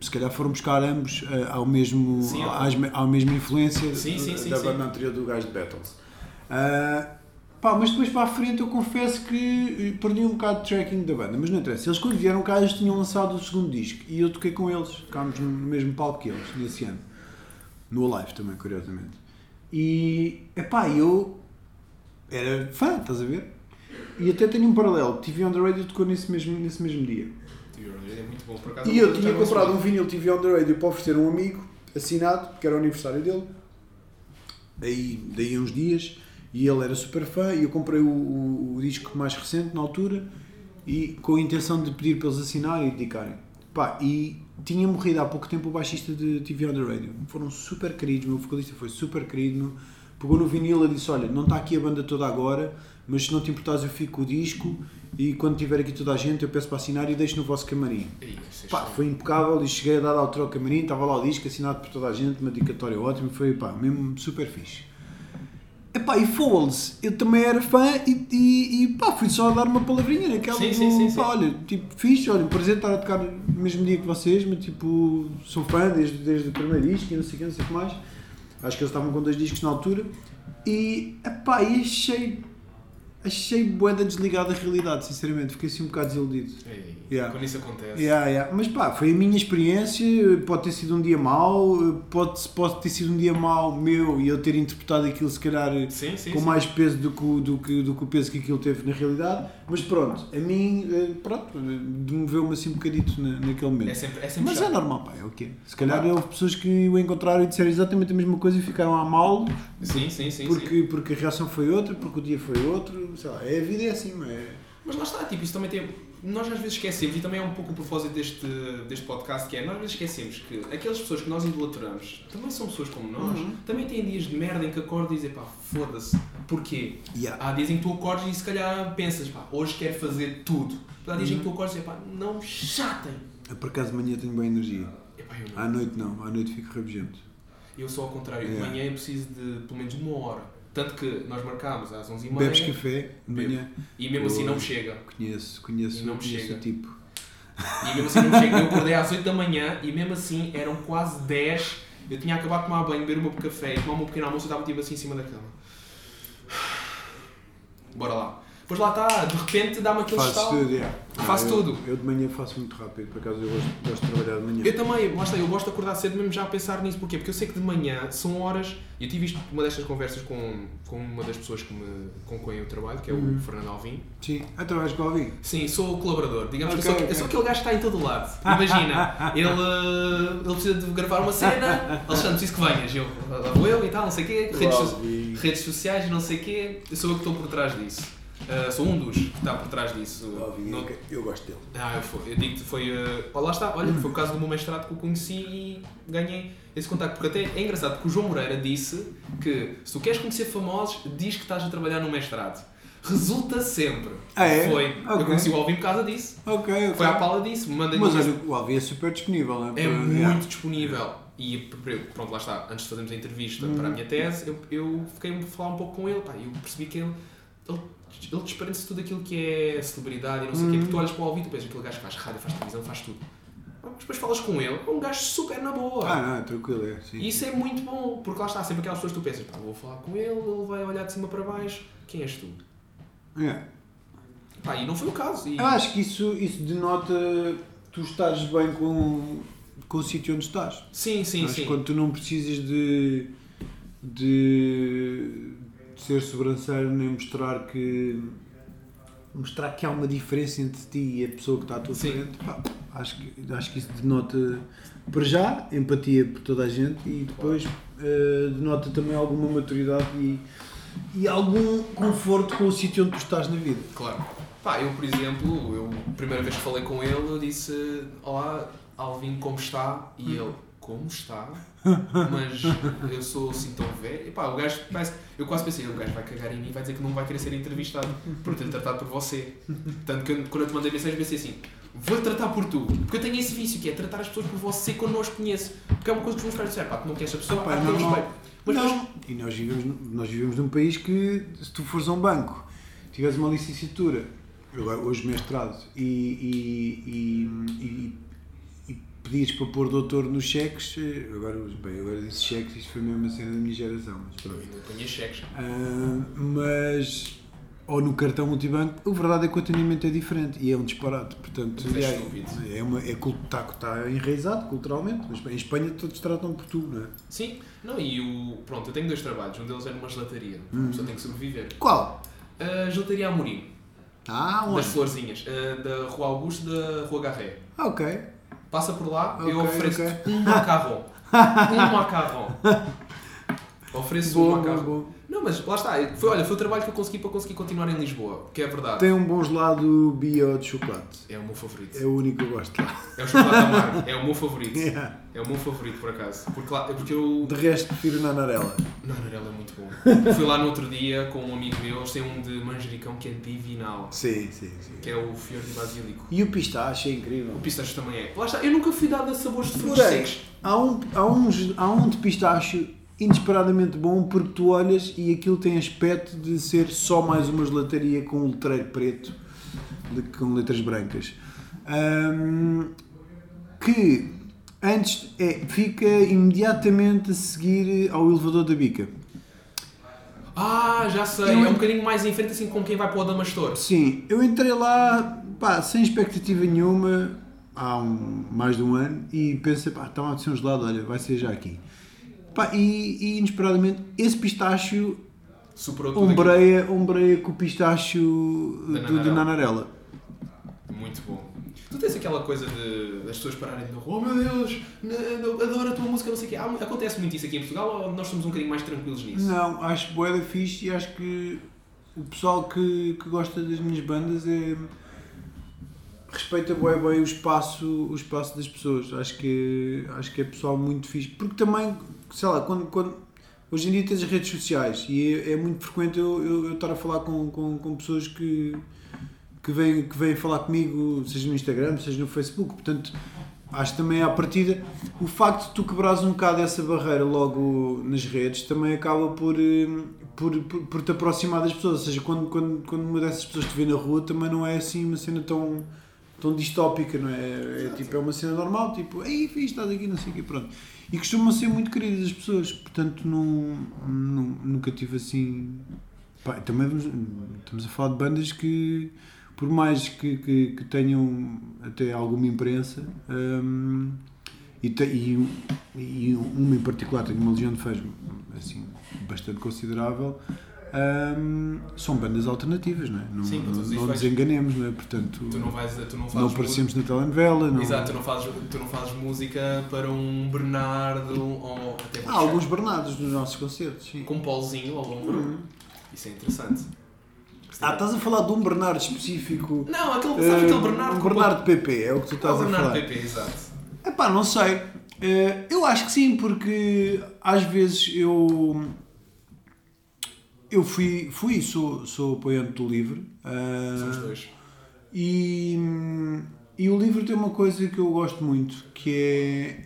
Se calhar foram buscar ambos eh, ao mesmo, Sim, às, à mesma influência Sim, sim, da banda anterior do gajo de Battles. Ah, pá, mas depois para a frente eu confesso que eh, perdi um bocado de tracking da banda, mas não interessa. Eles quando vieram cá eles tinham lançado o segundo disco e eu toquei com eles, ficámos no mesmo palco que eles nesse ano. No Alive também, curiosamente. E, epá, eu era fã, estás a ver? E até tenho um paralelo, TV on the Radio tocou nesse mesmo, nesse mesmo dia. É muito bom, por acaso. E eu tinha comprado um vinil TV on the Radio para oferecer a um amigo, assinado, que era o aniversário dele. Aí, daí a uns dias, e ele era super fã, e eu comprei o, o- o disco mais recente na altura, e com a intenção de pedir para eles assinarem e dedicarem. Pá, e tinha morrido há pouco tempo o baixista de TV on the Radio. Foram super queridos, o meu vocalista foi super querido. meu. Pegou no vinil e disse: Olha, não está aqui a banda toda agora, mas se não te importares, eu fico com o disco. E quando tiver aqui toda a gente, eu peço para assinar e deixo no vosso camarim. Isso Pá, foi impecável e cheguei a dar altura ao camarim, estava lá o disco assinado por toda a gente, uma dedicatória ótima, foi pá, mesmo super fixe. Epá, e Foles, eu também era fã e, e, e pá, fui só a dar uma palavrinha naquela Sim, do, sim, sim, sim. pá, olha, tipo, fixe, olha, um prazer estar a tocar no mesmo dia que vocês, mas tipo, sou fã desde, desde o primeiro disco e não sei o que, não sei o que mais. Acho que eles estavam com dois discos na altura e, epá, e achei, achei boeda desligado da realidade, sinceramente. Fiquei assim um bocado desiludido. Ei, Yeah. Quando isso acontece. Yeah, yeah. Mas pá, foi a minha experiência. Pode ter sido um dia mau, pode, pode ter sido um dia mau meu e eu ter interpretado aquilo, se calhar, Sim, sim. com sim. mais peso do que, o- do, que, do que o peso que aquilo teve na realidade. Mas pronto, a mim, eh, pronto, demoveu-me assim um bocadito na, naquele momento. É sempre, é sempre Mas é chato. normal, pá, é o quê? Se calhar houve pessoas que o encontraram e disseram exatamente a mesma coisa e ficaram a mal Sim, sim, sim. sim. porque, porque a reação foi outra, porque o dia foi outro, sei lá, é a vida é assim, não é? Mas lá está, tipo, isso também tem. Nós às vezes esquecemos, e também é um pouco o propósito deste, deste podcast, que é, nós às vezes esquecemos que aquelas pessoas que nós idolatramos também são pessoas como nós, Uhum. também têm dias de merda em que acordam e dizem, pá, foda-se, porquê? Yeah. Há dias em que tu acordas e se calhar pensas, pá, hoje quero fazer tudo. Mas há dias em que tu acordas e dizes, pá, não chatem. Por acaso de manhã tenho boa energia. Epá. À noite não, à noite fico rabugento. Eu sou ao contrário, de Yeah. manhã eu preciso de pelo menos uma hora. Tanto que nós marcámos às 11h30 Bebes café de manhã? e mesmo assim não chega. Conheço, conheço, não me conheço chega. o tipo. E mesmo assim não chega. Eu acordei às 8 da manhã e mesmo assim eram quase 10. Eu tinha acabado de tomar banho, beber o meu café e tomar meu pequeno almoço e estava tipo assim em cima da cama. Bora lá. Pois lá está, de repente dá-me aquele Faço estalo. tudo, yeah. Faço eu, tudo. Eu de manhã faço muito rápido, por acaso eu gosto, gosto de trabalhar de manhã. Eu também, lá está, eu gosto de acordar cedo mesmo já a pensar nisso. Porquê? Porque eu sei que de manhã são horas. Eu tive isto, uma destas conversas com, com uma das pessoas que me, com quem eu trabalho, que é o Uhum. Fernando Alvim. Sim, então vais com o Alvin. Sim, sou o colaborador. Digamos que Ok, eu sou, eu ok. sou aquele gajo que está em todo lado. Imagina, ele, ele precisa de gravar uma cena, Alexandre, preciso que venhas. Eu, eu e tal, não sei o quê. Redes, redes sociais, não sei o quê. Eu sou eu que estou por trás disso. Eh, sou um dos que está por trás disso. No- eu, eu gosto dele. ah, eu, fui- eu digo-te, foi. eh, lá está, olha, foi o caso do meu mestrado que eu conheci e ganhei esse contacto. Porque até é engraçado, porque o João Moreira disse que se tu queres conhecer famosos, diz que estás a trabalhar no mestrado. Resulta sempre. Ah, é? Foi. Eu Ok. conheci o Alvin por causa disso. Ok, ok. Foi à pala disso. Manda Mas olha, o Alvin é super disponível, não é? é Para- muito yeah. disponível. E pronto, lá está. Antes de fazermos a entrevista Uhum. para a minha tese, eu, eu fiquei a falar um pouco com ele. Pá, e eu percebi que ele. Ele, ele desprende-se tudo aquilo que é celebridade e não sei o quê. Uhum. Porque tu olhas para o Alvin e pensas aquele gajo faz rádio, faz televisão, faz tudo. Mas depois falas com ele, é um gajo super na boa. Ah, não, tranquilo, é. Sim. E isso é muito bom, porque lá está, sempre aquelas pessoas que tu pensas, pá, vou falar com ele, ele vai olhar de cima para baixo, quem és tu? Yeah. Pá, e não foi o caso. E, Eu acho que isso, isso denota tu estares bem com, com o sítio onde estás. sim, sim, sim. quando tu não precisas de, de ser sobranceiro nem mostrar que mostrar que há uma diferença entre ti e a pessoa que está à tua Sim. frente, pá, acho, que, acho que isso denota para já empatia por toda a gente e depois eh, denota também alguma maturidade e, e algum conforto com o sítio onde tu estás na vida. Claro. Pá, eu, por exemplo, eu, a primeira vez que falei com ele, eu disse: Olá, Alvin, como está? E ele: Como está? Mas eu sou assim tão velho. E pá, o gajo parece. Eu quase pensei: O gajo vai cagar em mim e vai dizer que não vai querer ser entrevistado por ter tratado por você. Tanto que eu, quando eu te mandei mensagem, pensei assim: Vou-te tratar por tu. Porque eu tenho esse vício que é tratar as pessoas por você quando não as conheço. Porque é uma coisa que os meus pais disseram: Pá, tu não queres a pessoa, Pá, não, não. Mas depois- não. E nós vivemos, num- nós vivemos num país que, se tu fores a um banco, tiveres uma licenciatura, agora, hoje mestrado, e, e, e, e, pedires para pôr doutor nos cheques, eh, agora, bem, agora disse cheques, isto foi mesmo a cena da minha geração. Mas, Eu pronto. ainda apanhei cheques. Ah, mas, ou no cartão multibanco, a verdade é que o atendimento é diferente e é um disparate. Portanto, é é, uma, é, está, está enraizado culturalmente, mas em Espanha todos tratam por tu, não é? Sim, não, e o. Pronto, eu tenho dois trabalhos. Um deles é numa gelataria. Hum. Pessoa tem que sobreviver. Qual? A gelataria Amorim, Ah, onde? das Florzinhas, a da Rua Augusto da Rua Garré. Ah, ok. Passa por lá, eu Ok, ofereço ok. um macarrão. um macarrão. Ofereço um bom, macarrão. bom. Não, mas lá está. Foi, olha, foi o trabalho que eu consegui para conseguir continuar em Lisboa, que é verdade. Tem um bom gelado bio de chocolate. É o meu favorito. É o único que eu gosto lá. É o chocolate amargo. É o meu favorito. Yeah. É o meu favorito, por acaso. Porque, lá, porque eu. De resto, prefiro na Narela. Não, Narela é muito bom. Fui lá no outro dia com um amigo meu, eles têm um de manjericão que é divinal, Sim, sim, sim. que é o fior de basílico. E o pistache é incrível. O pistache também é. Lá está, eu nunca fui dado a sabores de frutos secos. há um, há, um, há um de pistache inesperadamente bom porque tu olhas e aquilo tem aspecto de ser só mais uma gelataria com um letreiro preto com letras brancas. Ahm, que antes é, fica imediatamente a seguir ao elevador da bica. Ah, já sei. Eu- É um bocadinho mais em frente, assim como quem vai para o Adamastor. Sim, eu entrei lá, pá, sem expectativa nenhuma, há um, mais de um ano, e pensei, pá, estava a ser um gelado, olha, vai ser já aqui. Pá, e, e inesperadamente, esse pistacho Superou ombreia, ombreia com o pistacho Da do, do Nanarela. Muito bom. Tu tens aquela coisa de das pessoas pararem de oh meu Deus, adoro a tua música, não sei o quê. Acontece muito isso aqui em Portugal ou nós somos um bocadinho mais tranquilos nisso? Não, acho boeda fixe e acho que o pessoal que, que gosta das minhas bandas é respeita bué bem o espaço, o espaço das pessoas. Acho que, acho que é pessoal muito fixe. Porque também, sei lá, quando, quando hoje em dia tens as redes sociais e é, é muito frequente eu, eu, eu estar a falar com, com, com pessoas que, que, vêm, que vêm falar comigo, seja no Instagram, seja no Facebook. Portanto, acho também à partida o facto de tu quebrares um bocado essa barreira logo nas redes também acaba por, eh, por, por, por te aproximar das pessoas. Ou seja, quando, quando, quando uma dessas pessoas te vê na rua também não é assim uma cena tão, tão distópica, não é? É, tipo, é uma cena normal, tipo, ei, fiz, estás aqui, não sei o quê, pronto. E costumam ser muito queridas as pessoas, portanto não, não- nunca tive assim. Pá, também vamos- estamos a falar de bandas que, por mais que, que, que tenham até alguma imprensa, hum, e, te- e, e uma em particular, tem uma legião de fãs assim, bastante considerável, hum, são bandas alternativas, não é? Não, Sim, não, não nos efeitos. enganemos, não é? Portanto, Tu não vais, tu não não aparecemos na telenovela, não... Exato, tu não, fazes, tu não fazes música para um Bernardo ou até Há alguns Bernardos nos nossos concertos, sim. com um Pauzinho ao ombro. Isso é interessante. Ah, estás a falar de um Bernardo específico. Não, aquele, sabes aquele Bernardo um Bernardo PP, é o que tu É estás a Bernardo falar. PP, exato. Epá, não sei. Eh, eu acho que sim, porque às vezes eu. Eu fui, fui sou, sou apoiante do livro. Somos dois. E, e o livro tem uma coisa que eu gosto muito, que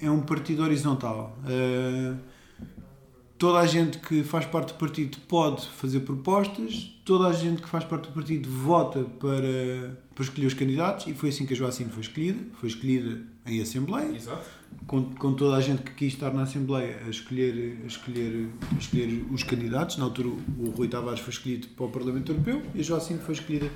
é, é um partido horizontal. Eh, toda a gente que faz parte do partido pode fazer propostas, toda a gente que faz parte do partido vota para, para escolher os candidatos, e foi assim que a Joacine foi escolhida. Foi escolhida em Assembleia, Exato. Com, com toda a gente que quis estar na Assembleia a escolher, a escolher, a escolher os candidatos. Na altura, o Rui Tavares foi escolhido para o Parlamento Europeu e a Joacine foi escolhida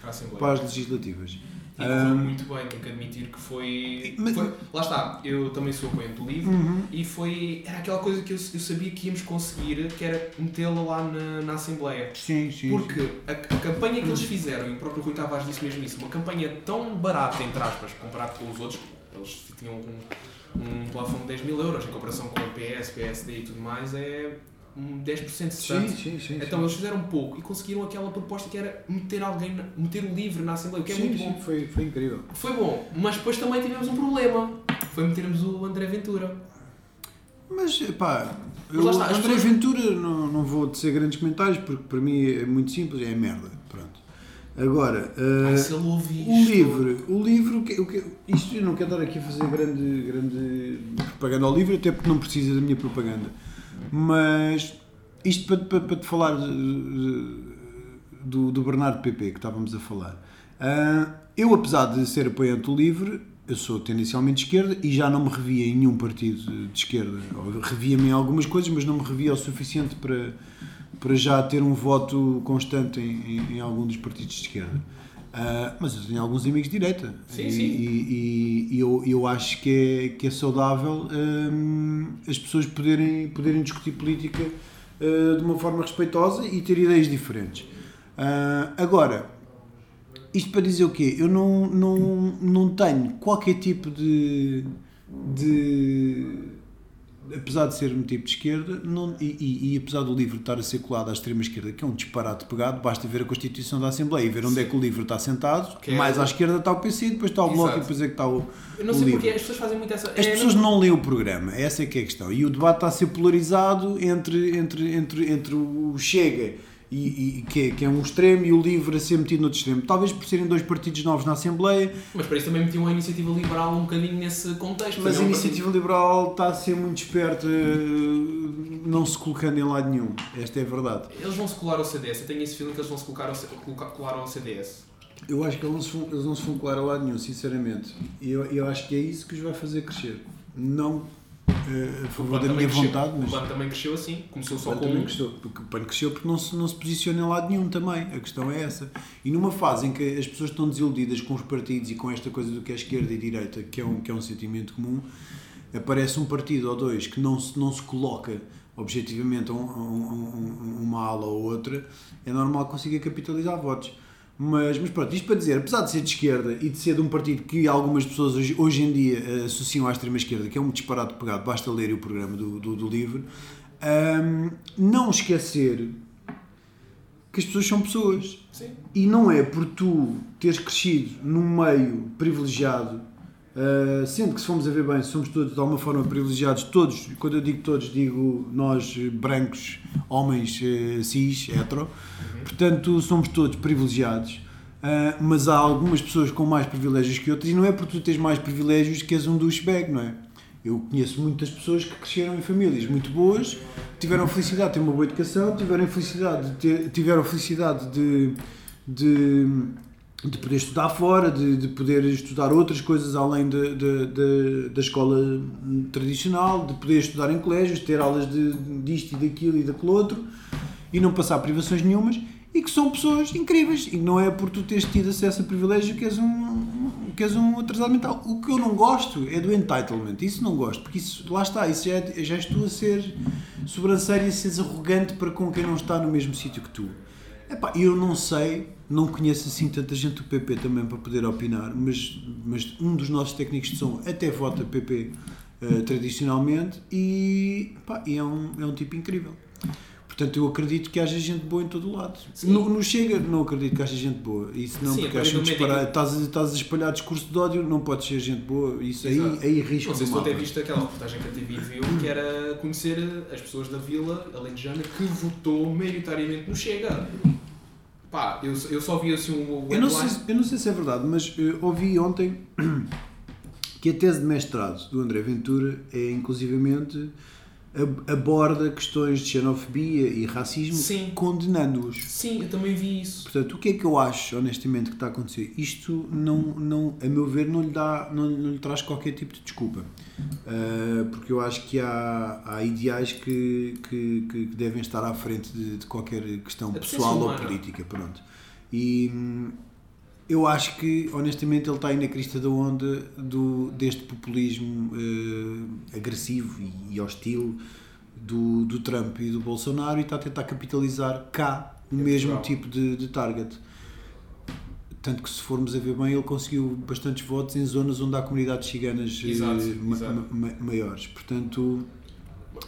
Para para as legislativas. E correu muito bem, tenho que admitir que foi, Mas- foi- Lá está, eu também sou apoiante do livro Uhum. e foi. Era aquela coisa que eu, eu sabia que íamos conseguir, que era metê-la lá na, na Assembleia. Sim, sim. Porque a, a campanha que eles fizeram, e o próprio Rui Tavares disse mesmo isso, uma campanha tão barata, entre aspas, comparado com os outros, eles tinham um, um plafond de 10 mil euros em comparação com o PS, PSD e tudo mais, é um 10% sim, cessante. sim, sim. Então eles fizeram pouco e conseguiram aquela proposta que era meter alguém, meter o livro na Assembleia, o que é sim, muito sim, bom. Foi, foi incrível. Foi bom, mas depois também tivemos um problema. Foi metermos o André Ventura. Mas, pá, Mas eu, lá está, André pessoas- Ventura não, não vou dizer grandes comentários porque para mim é muito simples, é merda. Agora, eh, Ai, o livro, o livro, o que, o que- isto eu não quero estar aqui a fazer grande, grande propaganda ao livro, até porque não precisa da minha propaganda. Mas isto para, para, para te falar do, do Bernardo PP que estávamos a falar. Ah, eu, apesar de ser apoiante do livro, eu sou tendencialmente de esquerda e já não me revia em nenhum partido de esquerda. Revia-me em algumas coisas, mas não me revia o suficiente para, para já ter um voto constante em, em, em algum dos partidos de esquerda. Ah, mas eu tenho alguns amigos de direita Sim, e, sim. e- e eu, eu acho que é, que é saudável hum, as pessoas poderem, poderem discutir política ah, de uma forma respeitosa e ter ideias diferentes. Ah, agora, isto para dizer o quê? Eu não, não, não tenho qualquer tipo de. de apesar de ser um tipo de esquerda, não, e, e- e apesar do livro estar a ser colado à extrema-esquerda, que é um disparate pegado, basta ver a Constituição da Assembleia e ver onde é que o livro está sentado. É- Mais à esquerda está o PC, depois está o Bloco Exato. e depois é que está o, Eu não o sei livro. porque as pessoas fazem muito essa. As é pessoas mesmo- não leem o programa, essa é que é a questão. E o debate está a ser polarizado entre, entre, entre, entre o Chega, e, e- que, é, que é um extremo, e o LIVRE a ser metido no outro extremo. Talvez por serem dois partidos novos na Assembleia, Mas para isso também metiam a iniciativa liberal um bocadinho nesse contexto. mas a é Iniciativa Liberal está a ser muito esperta, não se colocando em lado nenhum. Esta é a verdade. partido- Eles vão se colar ao CDS. Eu tenho esse feeling que eles vão se colocar ao, colocar- colar ao CDS. Eu acho que eles não, se vão, eles não se vão colar a lado nenhum, sinceramente. E eu, eu acho que é isso que os vai fazer crescer. Não a O favor da também minha cresceu- vontade, O mas. PAN também cresceu assim, começou só O com também cresceu, porque o PAN cresceu porque não se, não se posiciona em lado nenhum também. A questão é essa. E numa fase em que as pessoas estão desiludidas com os partidos e com esta coisa do que é esquerda e direita, que é um, que é um sentimento comum, aparece um partido ou dois que não se, não se coloca objetivamente a, um- um- um- uma ala ou outra, é normal que consiga capitalizar votos. Mas, mas pronto, isto para dizer, apesar de ser de esquerda e de ser de um partido que algumas pessoas hoje, hoje em dia eh, associam à extrema-esquerda, que é um disparate pegado, basta ler o programa do, do, do livro, ahm, não esquecer que as pessoas são pessoas. Sim. E não é por tu teres crescido num meio privilegiado, uh, sendo que se formos a ver bem, somos todos de alguma forma privilegiados, todos, quando eu digo todos, digo nós brancos, homens eh, cis, hetero, portanto somos todos privilegiados. uh, mas há algumas pessoas com mais privilégios que outras, e não é por tu teres mais privilégios que és um douchebag, não é? Eu conheço muitas pessoas que cresceram em famílias muito boas, tiveram a felicidade de ter uma boa educação, tiveram a felicidade de, ter, tiveram a felicidade de, de, de poder estudar fora, de, de poder estudar outras coisas além de, de- de- da escola tradicional, de poder estudar em colégios, ter aulas de, disto e daquilo e daquele outro e não passar privações nenhumas e que são pessoas incríveis e não é por tu teres tido acesso a privilégio que és um, que és um atrasado mental. O que eu não gosto é do entitlement, isso não gosto, porque isso, lá está, isso já, é, já és tu a ser sobranceiro e a seres arrogante para com quem não está no mesmo sítio que tu. Epá, eu não sei, não conheço assim tanta gente do PP também para poder opinar, mas, mas um dos nossos técnicos de som até vota PP eh, tradicionalmente e, epá, e é, um, é um tipo incrível. Portanto, eu acredito que haja gente boa em todo o lado. No, no Chega, não acredito que haja gente boa. Isso não, Sim, porque acho um que- Estás, a- estás a espalhar discurso de ódio, não podes ser gente boa. Isso aí, Exato. aí risco Não sei se tu até viste aquela reportagem que a TV viu, que era conhecer as pessoas da vila alentejana que votou maioritariamente no Chega. Pá, eu, eu só vi assim um Eu não, sei, eu não sei se é verdade, mas eh, ouvi ontem que a tese de mestrado do André Ventura é inclusivamente aborda questões de xenofobia e racismo condenando-os. Sim, eu também vi isso. Portanto, o que é que eu acho, honestamente, que está a acontecer? Isto, não, não, a meu ver, não lhe, dá, não, não lhe traz qualquer tipo de desculpa. Uh, porque eu acho que há, há ideais que, que, que devem estar à frente de, de qualquer questão pessoal ou política. Pronto. E hum, eu acho que, honestamente, ele está aí na crista da onda do, deste populismo uh, agressivo e, e hostil do, do Trump e do Bolsonaro e está a tentar capitalizar cá o mesmo Portugal. tipo de, de target. Tanto que, se formos a ver bem, ele conseguiu bastantes votos em zonas onde há comunidades ciganas eh, Exato, ma- exato. ma- ma- maiores. Portanto,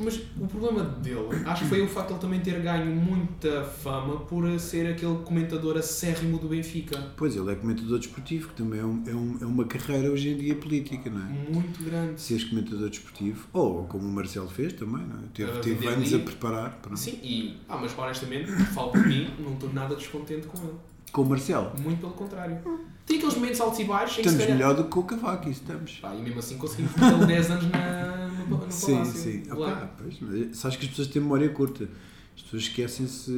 Mas o problema dele, acho que foi o facto de ele também ter ganho muita fama por ser aquele comentador acérrimo do Benfica. pois ele é comentador desportivo, que também é, um- é um- é uma carreira hoje em dia política, não é? Muito grande. Seres comentador desportivo, ou como o Marcelo fez também, não é? Teve, Uh, teve anos a preparar. pronto. Sim, e, ah, mas honestamente, falo por mim, não estou nada descontente com ele. Com o Marcelo, Muito pelo contrário. Tem aqueles momentos altos e baixos em que estamos se calhar... melhor do que o Cavaco, isso estamos. Pá, e mesmo assim conseguimos metê-lo 10 anos na, Sim, palácio. sim. lá. Ok, pois, mas sabes que as pessoas têm memória curta. As pessoas esquecem-se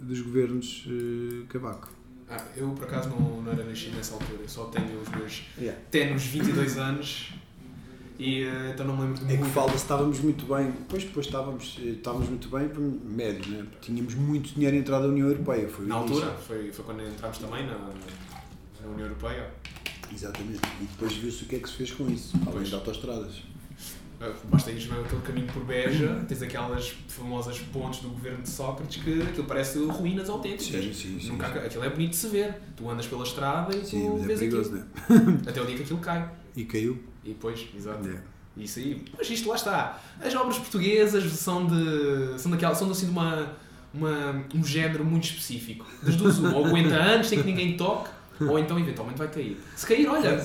dos governos eh, Cavaco. Ah, eu por acaso não, não era nascido nessa altura, eu só tenho os meus Yeah. tenos 22 anos e eh, então não me lembro de É que muito. fala-se estávamos muito bem, pois, pois estávamos, eh, estávamos muito bem, médio, né? tínhamos muito dinheiro entrado da União Europeia. Foi Na altura, foi, foi quando entramos também na, na União Europeia. Exatamente. E depois viu-se o que é que se fez com isso, além Pois. de autostradas. Ah, Basta ir ver aquele caminho por Beja, tens aquelas famosas pontes do governo de Sócrates que aquilo parece ruínas autênticas. Sim, sim, sim, Nunca, sim. Aquilo é bonito de se ver. Tu andas pela estrada e Sim, tu é vês perigoso, aquilo. né? Até o dia que aquilo cai. E caiu. E depois, exato. Yeah. Isso aí. Mas isto lá está. As obras portuguesas são de. são daquela. são assim de uma. uma um género muito específico. Das duas, uma. Ou aguenta anos sem que ninguém toque, ou então eventualmente vai cair. Se cair, olha.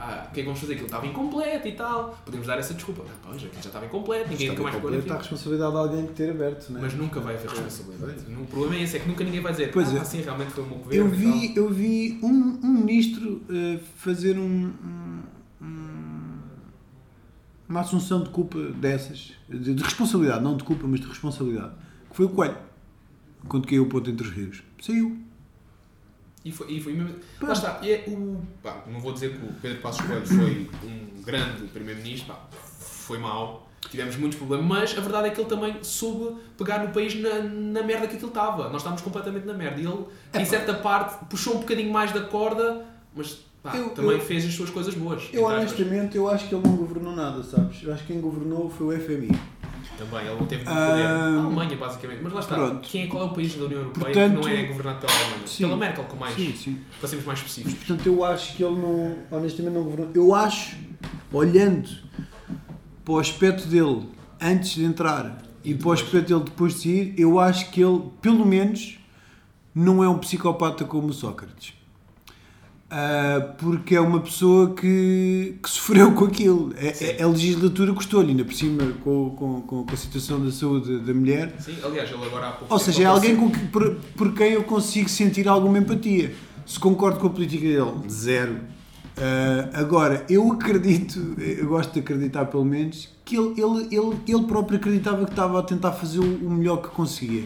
Ah, o que é que vamos fazer? Aquilo estava incompleto e tal. Podemos dar essa desculpa. Ah, Pois, aquilo já estava incompleto, ninguém nunca Está mais pegou naquilo. a responsabilidade de alguém de ter aberto, né? Mas nunca vai haver responsabilidade. O problema é esse, é que nunca ninguém vai dizer. Pois ah, é. sim, realmente foi o meu Eu governo. e tal." vi, eu vi um, um ministro eh, fazer um- um- uma assunção de culpa dessas, de, de responsabilidade, não de culpa, mas de responsabilidade, que foi o Coelho, quando caiu o ponto entre os rios. Saiu. E foi, e foi mesmo. Pá. Lá está. E é o, pá, não vou dizer que o Pedro Passos Coelho foi um grande primeiro-ministro, foi mau. Tivemos muitos problemas, mas a verdade é que ele também soube pegar no país na, na merda que aquilo estava. Nós estávamos completamente na merda. E ele, em certa parte, puxou um bocadinho mais da corda, mas pá, Eu- também eu- fez as suas coisas boas. Eu honestamente, eu acho que ele não governou nada, sabes? Eu acho que quem governou foi o FMI. Também, ele não teve muito poder. A Alemanha, basicamente. Mas lá está. pronto. Quem é, qual é o país da União Europeia Portanto, que não é governado pela Alemanha? sim. Pela Merkel, com mais, Sim, sim. para sermos mais específicos. Portanto, eu acho que ele não, honestamente, não governou. Eu acho, olhando para o aspecto dele antes de entrar e, para o aspecto dele depois de sair, eu acho que ele, pelo menos, não é um psicopata como o Sócrates. Ah, porque é uma pessoa que, que sofreu com aquilo. É- é- A, legislatura custou-lhe, ainda por cima, com, com, com, a situação da saúde da mulher. Sim, aliás, ele agora há pouco Ou seja, é alguém com que- por, por quem eu consigo sentir alguma empatia. Se concordo com a política dele, zero. Ah, agora, eu acredito, eu gosto de acreditar pelo menos, que ele, ele, ele, ele próprio acreditava que estava a tentar fazer o melhor que conseguia.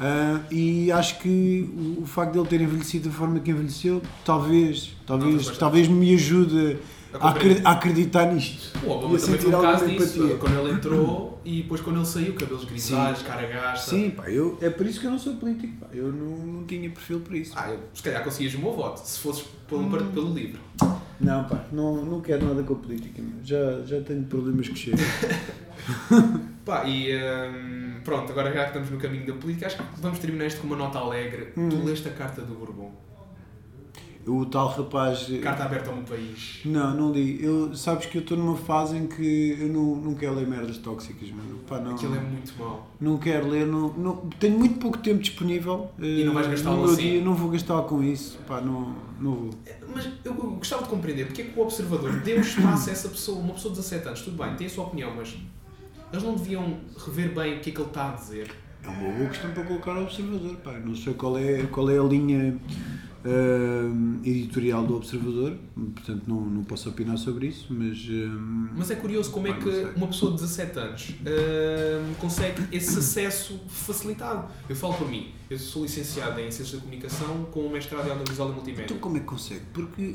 Ah, e acho que o, o facto de ele ter envelhecido da forma que envelheceu, talvez, talvez, bastante. talvez me ajude A a, acre- a acreditar nisto. O e a sentir um caso alguma disso. empatia. Quando ele entrou e depois quando ele saiu, cabelos grisalhos, cara gasta. Sim, pá, eu, é por isso que eu não sou político. Pá. Eu não, não tinha perfil para isso. Ah, eu, se calhar conseguias o meu voto, se fosses pelo, Hum. pelo livro. Não, pá, não, não quero nada com a política. Já, já tenho problemas que chegam. Pá, e hum, pronto, agora já que estamos no caminho da política, acho que vamos terminar isto com uma nota alegre. Hum. Tu leste a carta do Bourbon. O tal rapaz. Carta aberta ao meu país. Não, não li. Eu, sabes que eu estou numa fase em que eu não, não quero ler merdas tóxicas, mano. Pá, não, Aquilo é muito mau. não quero ler. Não, não, tenho muito pouco tempo disponível. E não vais eh, gastá-lo no meu assim? dia, Não vou gastá-lo com isso. Pá, não, não vou. Mas eu gostava de compreender porque é que o observador deu espaço a essa pessoa, uma pessoa de 17 anos, tudo bem, tem a sua opinião, mas eles não deviam rever bem o que é que ele está a dizer. É uma boa questão para colocar ao observador. Pá. Não sei qual é, qual é a linha ah, editorial do observador, portanto não, não posso opinar sobre isso, mas. ah, Mas é curioso como é Pá, que não sei. uma pessoa de 17 anos hum, consegue esse acesso facilitado. Eu falo por mim, eu sou licenciado em Ciências da Comunicação com um mestrado em Audiovisual e Multimédia. Então como é que consegue? Porque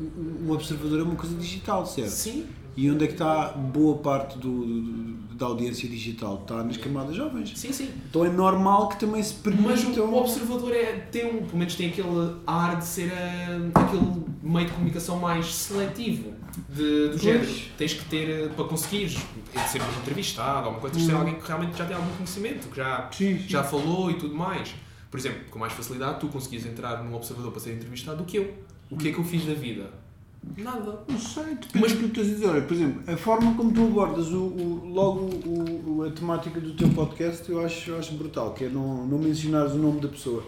o observador é uma coisa digital, certo? Sim, E onde é que está boa parte do, do- da audiência digital? Está nas camadas jovens. sim, sim. Então é normal que também se Mas permitam... o, o observador é, tem um, pelo menos tem aquele ar de ser ah, aquele meio de comunicação mais seletivo de, do Pois. género. Tens que ter, ah, para conseguires, é ser um entrevistado, alguma coisa, tens de ser Hum. alguém que realmente já tem algum conhecimento, que já, Sim, sim. já falou e tudo mais. Por exemplo, com mais facilidade, tu conseguias entrar num observador para ser entrevistado do que eu. O que é que eu fiz da vida? Nada. Não sei, depende Mas- do que tu estás a dizer. Olha, por exemplo, a forma como tu abordas o, o- logo o, o- a temática do teu podcast eu acho, eu acho brutal, que é não, não mencionares o nome da pessoa.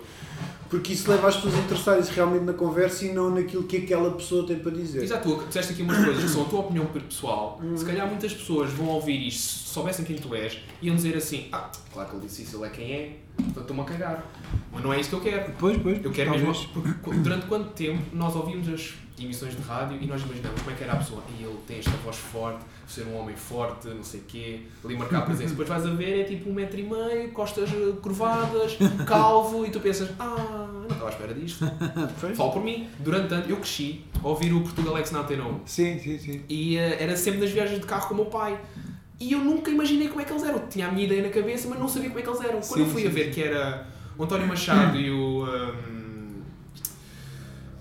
Porque isso leva as pessoas a interessarem-se realmente na conversa e não naquilo que aquela pessoa tem para dizer. Exato, tu disseste aqui umas coisas que são a tua opinião pessoal. Hum. Se calhar muitas pessoas vão ouvir isto, se soubessem quem tu és, iam dizer assim: Ah, claro que ele disse isso, ele é quem é, estou-me a cagar. Mas não é isso que eu quero. Pois, pois, Eu quero talvez. mesmo. Porque qu- durante quanto tempo nós ouvimos as emissões de rádio e nós imaginamos como é que era a pessoa? E ele tem esta voz forte, ser um homem forte, não sei o quê, ali marcar presença. Depois vais a ver, é tipo um metro e meio, costas eh, curvadas, calvo, e tu pensas: Ah, não estava à espera disto. Falo por mim, durante tanto, eu cresci a ouvir o Portugalex na Antena 1 Sim, sim, sim. e eh, era sempre nas viagens de carro com o meu pai. E eu nunca imaginei como é que eles eram. Tinha a minha ideia na cabeça, mas não sabia como é que eles eram. Quando Sim, eu fui a sim, ver sim. que era o António Machado e o. hum,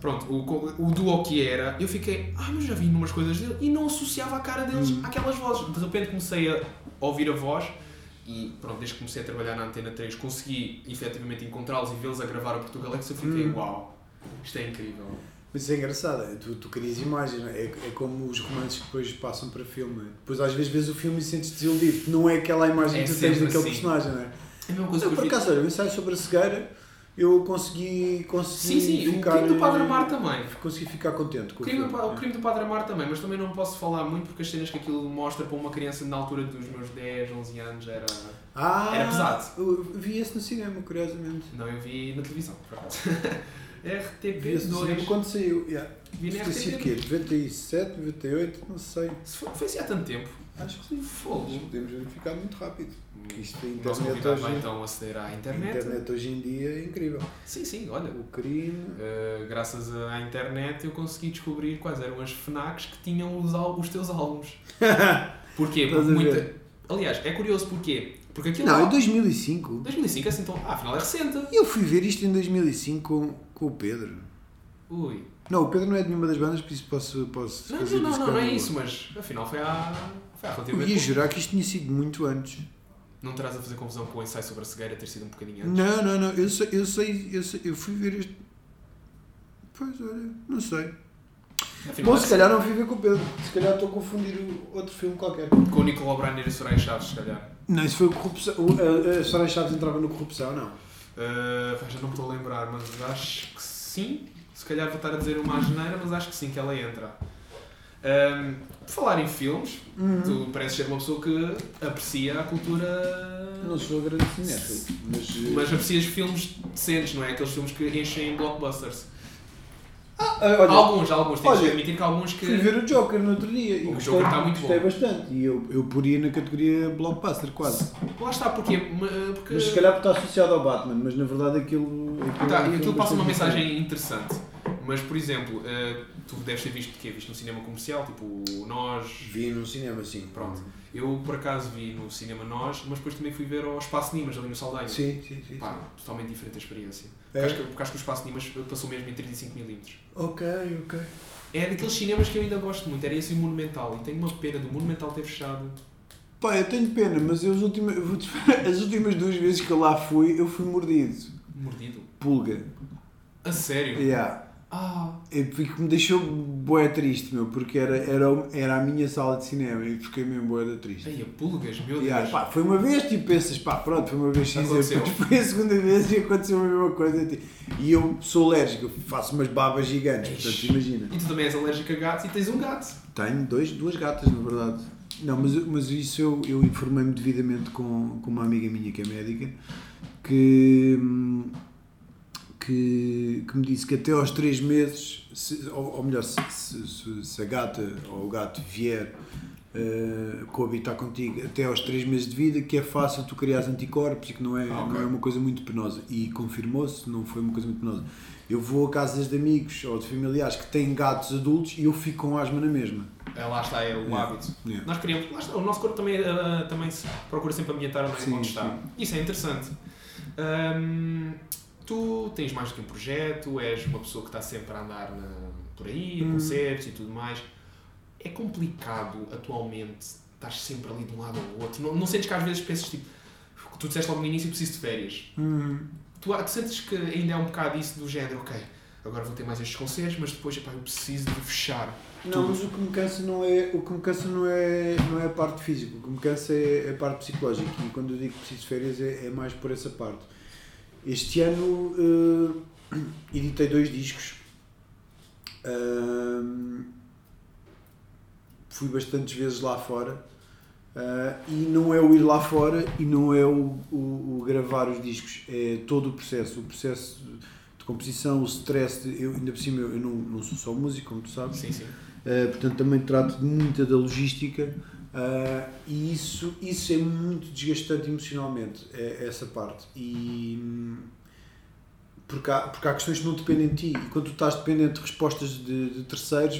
pronto, o, o duo que era, eu fiquei, ah, mas já vi numas coisas dele e não associava a cara deles Hum. àquelas vozes. De repente comecei a ouvir a voz e pronto, desde que comecei a trabalhar na Antena 3 consegui efetivamente encontrá-los e vê-los a gravar o Portugalex. Eu fiquei, Hum. uau, isto é incrível. Mas isso é engraçado, é, tu, tu crias imagens, não é? É, é como os romances que depois passam para filme. Depois às vezes vês o filme e sentes desiludido, não é aquela imagem É que tu tens daquele assim. personagem, não é? É a mesma coisa que por acaso, olha, o ensaio sobre a cegueira, eu consegui, consegui Sim, sim, ficar... o crime do Padre eh, Amar também. Consegui ficar contente com O o crime, filme. o crime do Padre Amar também, mas também não posso falar muito porque as cenas que aquilo mostra para uma criança na altura dos meus 10, 11 anos era. Ah, Era pesado. Eu vi esse no cinema, curiosamente. Não, eu vi na televisão, por acaso. Vi esse no cinema RTP2. quando saiu. Yeah. Vi na o quê? RTP2. 97, 98, não sei. Se foi, foi assim há tanto tempo. Acho que sim. Fogo. Podemos verificar muito rápido. Isto da O nosso internet hoje, vai então aceder à a internet. internet hoje em dia é incrível. Sim, sim, olha. O crime. uh, graças à internet eu consegui descobrir quais eram as FNACs que tinham os, os teus álbuns. Porquê? Porque muita... Aliás, é curioso porquê? Porque aquilo Não, lá... em 2005. 2005 assim então... Ah, afinal é recente. Eu fui ver isto em 2005 com, o Pedro. Ui. Não, o Pedro não é de nenhuma das bandas, por isso posso, posso Não, fazer não, não, não, não é isso, mas afinal foi há... Foi há Eu relativamente ia pouco. jurar que isto tinha sido muito antes. Não terás a fazer confusão com o ensaio sobre a cegueira ter sido um bocadinho antes? Não, não, não. Eu sei, eu sei, eu sei, eu fui ver este. Pois, olha, não sei. Afinal, Bom, é se calhar não fui ver com o Pedro. Se calhar estou a confundir outro filme qualquer. Com o Nicolau Brainer e a Soraya Chaves, se calhar. Não, isso foi o corrupção. o- A, a Soraya Chaves entrava no corrupção, não. Uh, pá, já não me estou a lembrar, mas acho que sim. Se calhar vou estar a dizer uma asneira, mas acho que sim, que ela entra. Um, por falar em filmes, tu pareces ser uma pessoa que aprecia a cultura. Não sou grande cinéfilo, mas. eh, Mas aprecias filmes decentes, não é? Aqueles filmes que enchem blockbusters. Ah, olha, alguns, alguns. Temos olha, que admitir que alguns que. fui ver o Joker no outro dia e O gostei, Joker está muito gostei bom. bastante. E eu, eu poria na categoria blockbuster, quase. Lá está, porquê? Ma- Porque. Mas se calhar está associado ao Batman, mas na verdade aquilo. aquilo Tá, é aquilo filme passa uma bastante mensagem interessante. Mas, por exemplo, eh, tu deves ter visto que Visto no cinema comercial, tipo Nós. Vi num cinema, sim. Pronto. Eu, por acaso, vi no cinema Nós, mas depois também fui ver ao Espaço Nimas, ali no Saldanha. Sim, sim, sim. Pá, totalmente diferente a experiência. É? Porque, acho que, porque acho que o Espaço Nimas passou mesmo em 35mm. Ok, ok. É daqueles cinemas que eu ainda gosto muito, era esse o Monumental. E tenho uma pena do Monumental ter fechado. Pá, eu tenho pena, mas eu as últimas, as últimas duas vezes que eu lá fui, eu fui mordido. Mordido. Pulga. A sério? Yeah. Ah, E que me deixou bué triste, meu, porque era, era, era a minha sala de cinema e fiquei mesmo da triste. ei, a pulgas, meu Deus. pá, foi uma vez, tipo, pensas, pá, pronto, foi uma vez cinza, foi a segunda vez e aconteceu a mesma coisa. tipo, E eu sou alérgico, faço umas babas gigantes, portanto, Ixi. imagina. E tu também és alérgico a gatos e tens um gato. Tenho dois, duas gatas, na verdade. Não, mas, mas isso eu, eu informei-me devidamente com, com uma amiga minha que é médica, que, hum, que, que me disse que até aos três meses, se- ou, ou melhor, se, se- se- a gata ou o gato vier eh, coabitar contigo até aos três meses de vida, que é fácil tu criares anticorpos e que não é, Ah, ok. não é uma coisa muito penosa. E confirmou-se, não foi uma coisa muito penosa. Eu vou a casas de amigos ou de familiares que têm gatos adultos e eu fico com asma na mesma. É, lá está, é o Yeah. hábito. Yeah. Nós queríamos, está, o nosso corpo também, ah, também se procura sempre ambientar onde, onde está. sim. Isso é interessante. Ahm, tu tens mais do que um projeto, és uma pessoa que está sempre a andar na- por aí, a Hum. concertos e tudo mais. É complicado atualmente estar sempre ali de um lado ao outro. Não, não sentes que às vezes pensas tipo, tu disseste logo no início preciso de férias. Tu, tu sentes que ainda é um bocado isso do género, ok, agora vou ter mais estes concertos, mas depois epá, eu preciso de fechar. Não, tudo. mas o que me cansa não é, o que me cansa não é, não é a parte física, o que me cansa é, a parte psicológica e quando eu digo que preciso de férias é, é mais por essa parte. Este ano eh, editei dois discos. Ahm, fui bastantes vezes lá fora. Ah, e não é o ir lá fora e não é o, o- o gravar os discos, é todo o processo, o processo de composição, o stress, de- eu ainda por cima eu não, não sou só músico, como tu sabes, Sim, sim. Uh, portanto também trato de muita da logística uh, e isso, isso é muito desgastante emocionalmente, é, essa parte. E porque há, porque há questões que não dependem de ti. E quando tu estás dependente de respostas de, de terceiros,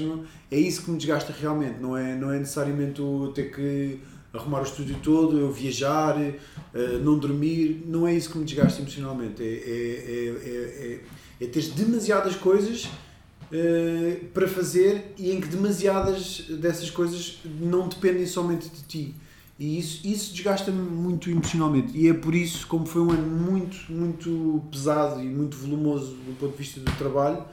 é isso que me desgasta realmente, não é, não é necessariamente eu ter que arrumar o estúdio todo, eu viajar, uh, não dormir, não é isso que me desgasta emocionalmente, é, é, é, é, é, é ter demasiadas coisas eh, para fazer e em que demasiadas dessas coisas não dependem somente de ti. E isso, isso desgasta-me muito emocionalmente. E é por isso, como foi um ano muito, muito pesado e muito volumoso do ponto de vista do trabalho,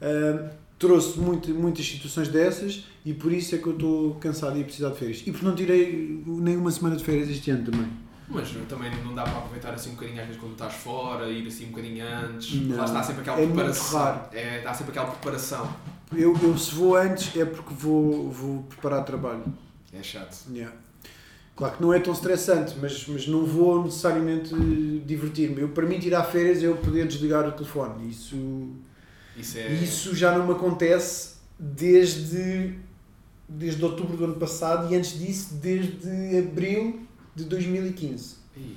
eh, trouxe muito, muitas situações dessas e por isso é que eu estou cansado e a precisar de férias. E porque não tirei nenhuma semana de férias este ano também. Mas também não dá para aproveitar assim um bocadinho às vezes quando estás fora, ir assim um bocadinho antes. Não. Lá está sempre aquela É muito preparação. raro. É, dá sempre aquela preparação. Eu, eu se vou antes é porque vou, vou preparar trabalho. É chato. Yeah. Claro que não é tão estressante, mas, mas não vou necessariamente divertir-me. Eu, para mim, tirar férias é eu poder desligar o telefone. Isso, Isso é. isso já não me acontece desde, desde outubro do ano passado e antes disso, desde abril de 2015. Ih,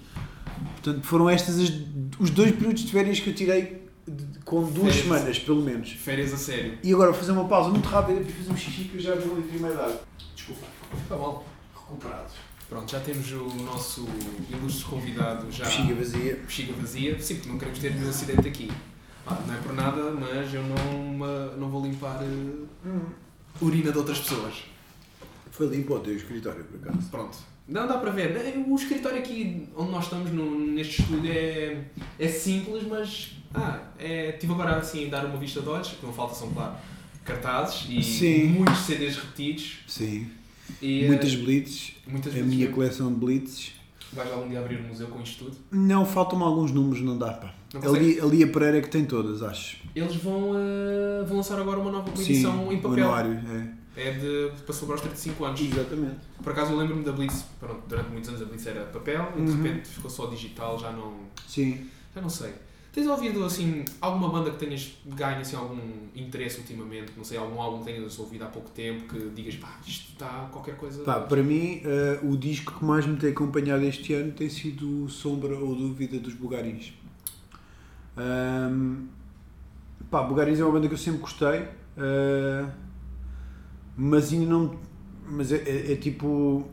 Portanto, foram estas as- os dois períodos de férias que eu tirei de- com duas Férias. semanas, pelo menos. Férias a sério. E agora vou fazer uma pausa muito rápida para fazer um xixi que eu já vi um litro e meio de água. Desculpa. Está mal. Comprados. Pronto, já temos o nosso ilustre convidado já. Bexiga vazia. bexiga vazia. Sim, porque não queremos ter nenhum acidente aqui. Ah, não é por nada, mas eu não, não vou limpar eh, urina de outras pessoas. Foi limpo o teu escritório, por acaso. Pronto. Não dá para ver. O escritório aqui onde nós estamos no- neste estúdio é, é simples, mas ah, é, tive agora assim a dar uma vista de olhos, que não falta são claro cartazes e Sim. muitos CDs repetidos. Sim. E, eh, Muitas blitzes. muitas A minha mesmo. coleção de blitzes. Vais algum dia abrir um museu com isto tudo? Não, faltam-me alguns números, não dá pá. Não Ali, ali a Pereira é que tem todas, acho. Eles vão, eh, vão lançar agora uma nova edição em o papel. anuário, é. É de, para celebrar os 35 anos. Exatamente. Por acaso eu lembro-me da Blitz, pronto, durante muitos anos a Blitz era papel e de Uhum. repente ficou só digital, já não, Sim. já não sei. Tens ouvido assim alguma banda que tenhas ganho assim, algum interesse ultimamente? Não sei, algum álbum que tenhas ouvido há pouco tempo que digas, pá, isto está qualquer coisa. Pá, para mim, eh, o disco que mais me tem acompanhado este ano tem sido Sombra ou Dúvida dos Bugarins. Ahm, pá, Bugarins é uma banda que eu sempre gostei, eh, mas ainda não. Mas é, é- é tipo.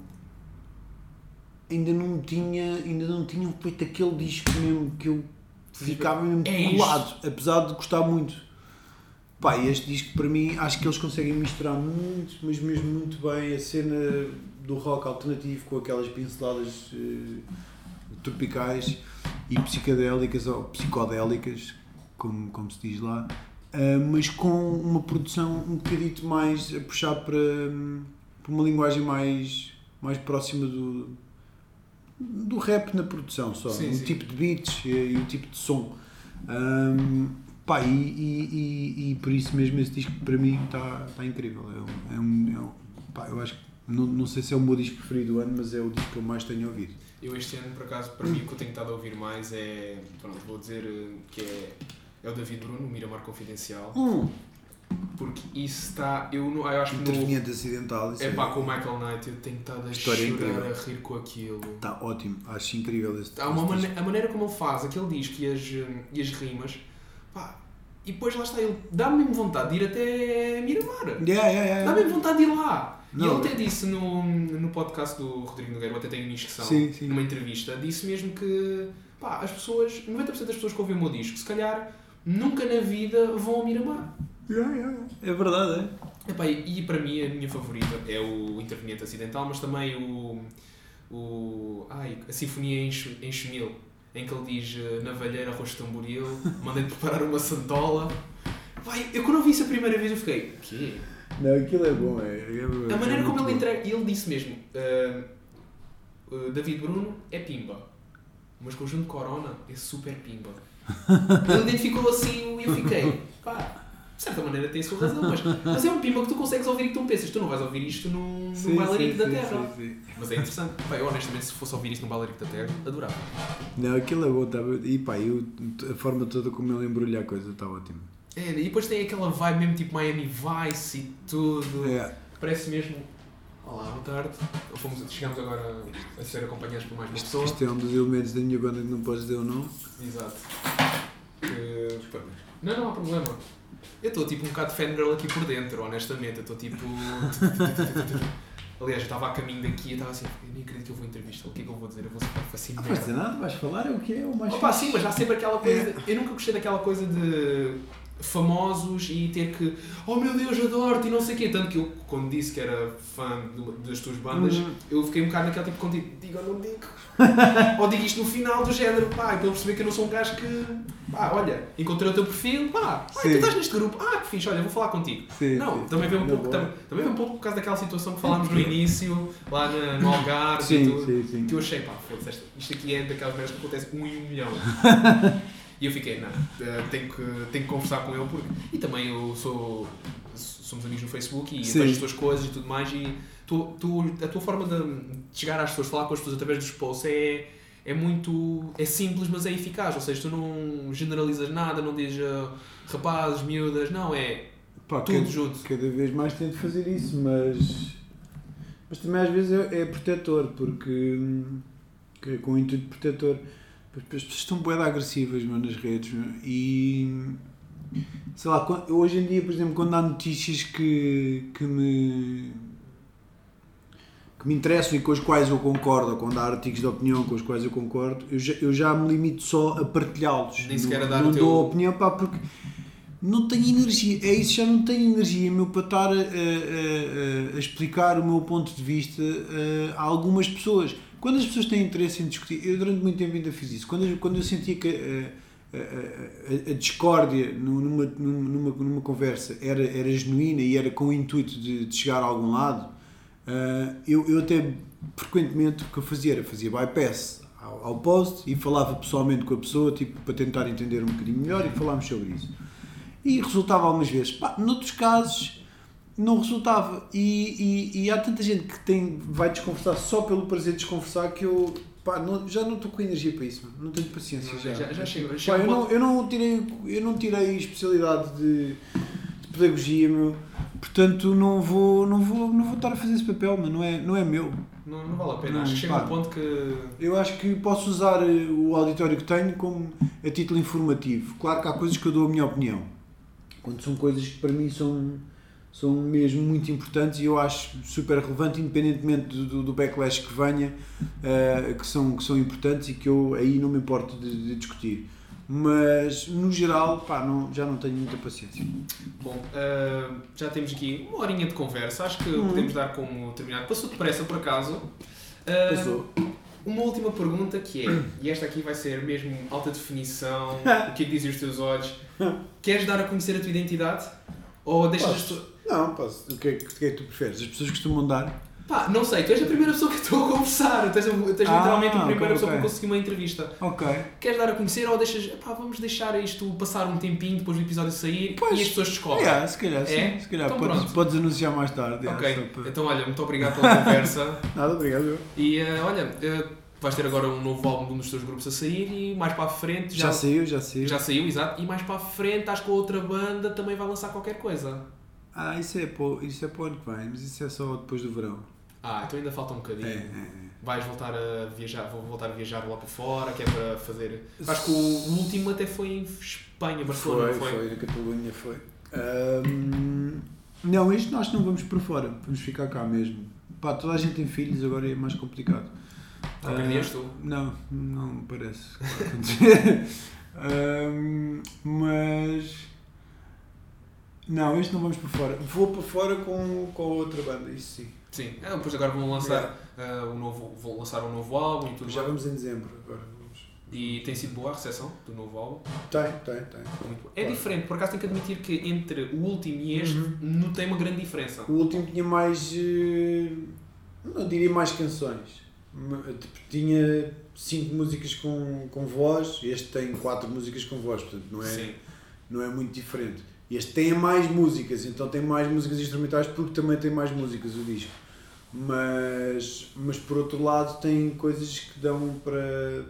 Ainda não tinha. Ainda não tinham feito aquele disco mesmo que eu ficava mesmo É colado, apesar de gostar muito. Pá, este disco para mim acho que eles conseguem misturar muito, mas mesmo muito bem a cena do rock alternativo com aquelas pinceladas eh, tropicais e psicadélicas ou psicodélicas, como, como se diz lá, ah, mas com uma produção um bocadito mais a puxar para, hum, para uma linguagem mais, mais próxima do, do rap na produção só, Sim, o sim. tipo de beats e, e o tipo de som. Ahm, pá, e, e, e, por isso mesmo esse disco para mim está tá incrível. É um, é um, é um- pá, eu acho não, não sei se é o meu disco preferido do ano, mas é o disco que eu mais tenho ouvido. Eu este ano, por acaso, para mim o que eu tenho estado a ouvir mais é, pronto, vou dizer eh, que é, é o David Bruno, o Miramar Confidencial, porque isso está, eu, não, eu acho que no, Interveniente acidental, isso é pá, com o Michael Knight, eu tenho estado a História chorar, incrível. a rir com aquilo. Está ótimo, acho incrível esse, Há uma mane- a maneira como ele faz aquele disco e as, hum, e as rimas, pá, e depois lá está ele, dá-me mesmo vontade de ir até Miramar. Yeah, yeah, yeah. Dá mesmo vontade de ir lá. e Não, ele até disse no, no podcast do Rodrigo Nogueira, eu até tenho uma inscrição, sim. numa entrevista, disse mesmo que pá, as pessoas, 90% das pessoas que ouvem o meu disco, se calhar nunca na vida vão ao Miramar. Yeah, yeah. É verdade, é? Epá, e, e para mim a minha favorita é o Interveniente Acidental, mas também o, o ai, a Sinfonia em, Chu- em que ele diz eh, Navalheira, de tamboril, mandei preparar uma santola. Vai, eu quando ouvi isso a primeira vez eu fiquei, quê? Não, aquilo é bom, é. é- A maneira é como ele entrega, e ele disse mesmo, ah, ah, David Bruno é pimba, mas conjunto Corona é super pimba. Ele identificou assim e eu fiquei, pá, de certa maneira tem a sua razão, mas, mas é um pimba que tu consegues ouvir e que tu não pensas, tu não vais ouvir isto num, Sim, num bailarico da terra. sim, sim. Mas é interessante. Pá, eu honestamente, se fosse ouvir isto num bailarico da terra, adorava. Não, aquilo é bom, tá, e pá, eu, a forma toda como ele embrulha a coisa está ótimo. É, e depois tem aquela vibe mesmo tipo Miami Vice e tudo. É. Parece mesmo. Olá, boa tarde. Fomos, chegamos agora a ser acompanhados por mais uma Isto, pessoa. isto é um dos elementos da minha banda que não podes dizer o nome. Exato. Que- Não, não há problema. Eu estou tipo um bocado fangirl aqui por dentro, honestamente. Eu estou tipo. Aliás, eu estava a caminho daqui e estava assim, eu nem acredito que eu vou entrevista. O que é que eu vou dizer? Eu vou ser assim Não vais dizer nada, vais falar, é o que é, o mais Opa, sim, mas há sempre aquela coisa. de- eu nunca gostei daquela coisa de famosos e ter que. Oh meu Deus, adoro-te e não sei o quê. Tanto que eu, quando disse que era fã das tuas bandas, Uhum. eu fiquei um bocado naquele tipo contigo. Digo ou não digo? ou digo isto no final do género, pá, e para perceber que eu não sou um gajo que. Pá, olha, encontrei o teu perfil, pá, ah, tu estás neste grupo, ah, que fixe, olha, vou falar contigo. Sim, Não, sim. também vem um pouco, boa. tam- também vem um pouco por causa daquela situação que falámos no início, lá na- no Algarve e tudo que eu achei, pá, isto aqui é daquelas merdas que acontece um em um milhão. e eu fiquei, não, eh, tenho que, tenho que conversar com ele porque. E também eu sou. Somos amigos no Facebook e Sim. vejo as tuas coisas e tudo mais e tu, tu, a tua forma de chegar às pessoas, falar com as pessoas através dos posts é, é muito. é simples, mas é eficaz. Ou seja, tu não generalizas nada, não dizes ah, rapazes, miúdas, não, é Pá, tudo cada, junto. cada vez mais tento fazer isso, mas. Mas também às vezes é, é protetor, porque. hum, com o intuito protetor. As pessoas estão de agressivas meu, nas redes meu, e. Sei lá, hoje em dia, por exemplo, quando há notícias que, que me. que me interessam e com os quais eu concordo, ou quando há artigos de opinião com os quais eu concordo, eu já, eu já me limito só a partilhá-los. Nem sequer não, a dar não o teu- dou opinião, pá, porque não tenho energia. É isso, já não tenho energia, meu, para estar a, a- a- a explicar o meu ponto de vista a algumas pessoas. Quando as pessoas têm interesse em discutir, eu durante muito tempo ainda fiz isso, quando quando eu sentia que a, a- a- a discórdia nu- numa, numa, numa conversa era, era genuína e era com o intuito de, de chegar a algum lado, eh, eu, eu até frequentemente o que eu fazia era fazia bypass ao, ao post e falava pessoalmente com a pessoa tipo, para tentar entender um bocadinho melhor e falámos sobre isso. E resultava algumas vezes. Pá, noutros casos não resultava. E, e, e há tanta gente que tem, vai desconversar só pelo prazer de desconversar que eu pá, não- já não estou com energia para isso. mano. Não tenho paciência Não, já. já- já chega- Pá, eu, não, eu, não tirei, eu não tirei especialidade de, de pedagogia, meu. Portanto, não vou, não, vou, não vou estar a fazer esse papel, mas não é, não é meu. Não, não vale a pena. Não, Acho que chega pá. um ponto que. Eu acho que posso usar eh, o auditório que tenho como a título informativo. Claro que há coisas que eu dou a minha opinião. Quando são coisas que para mim são, são mesmo muito importantes e eu acho super relevante, independentemente do, do- do backlash que venha, eh, que, são, que são importantes e que eu aí não me importo de, de discutir. Mas, no geral, pá, não, já não tenho muita paciência. Bom, ah, já temos aqui uma horinha de conversa. Acho que podemos dar como terminado. Passou depressa, por acaso. Ah, Passou. Uma última pergunta que é, e esta aqui vai ser mesmo alta definição, o que é que dizem os teus olhos? Queres dar a conhecer a tua identidade? Ou deixas as Posso. Não, posso. O que, é, que- o que é que tu preferes? As pessoas costumam dar? Pá, não sei, tu és a primeira pessoa que estou a conversar. Tu és, tu és Ah, literalmente a primeira ok, pessoa ok. que conseguiu uma entrevista. Ok. Queres dar a conhecer ou deixas... Pá, vamos deixar isto passar um tempinho depois do episódio sair Pois. e as pessoas descobrem. Yeah, se calhar, sim. É? Se calhar Então podes, podes anunciar mais tarde. yeah, Ok, só para- então olha, muito obrigado pela conversa. Nada, obrigado. eu. E eh, olha, eh, vais ter agora um novo álbum de um dos teus grupos a sair e mais para a frente Já, saiu, já saiu. já saiu, exato. E mais para a frente acho que a outra banda também vai lançar qualquer coisa. Ah, isso é, para, isso é para o ano que vem, mas isso é só depois do verão. Ah, então ainda falta um bocadinho. É, é, é. Vais voltar a viajar, vou voltar a viajar lá para fora, que é para fazer. Acho que o, último até foi em Espanha, Barcelona, Foi, não foi, na Catalunha foi. Ahm, não, isto nós não vamos para fora, vamos ficar cá mesmo. Pá, toda a gente tem filhos, agora é mais complicado. És tu. Não, não me parece. Ahm, mas. Não, este não vamos para fora. Vou para fora com, com a outra banda, isso sim. Sim. Ah, depois agora vão lançar ah, um novo, vão lançar um novo álbum e tudo Já vamos em dezembro agora. Vamos. E tem sido boa a recepção do novo álbum. Tem, tem, tem. Muito boa. É Claro. diferente, por acaso tenho que admitir que entre o último e este Uhum. notei uma grande diferença. O último tinha mais. eh, Não diria mais canções. Ma- tipo, Tinha cinco músicas com, com voz, este tem quatro músicas com voz, portanto não é, Sim. não é muito diferente. Este tem mais músicas, então tem mais músicas instrumentais porque também tem mais músicas o disco. Mas, mas por outro lado tem coisas que dão para,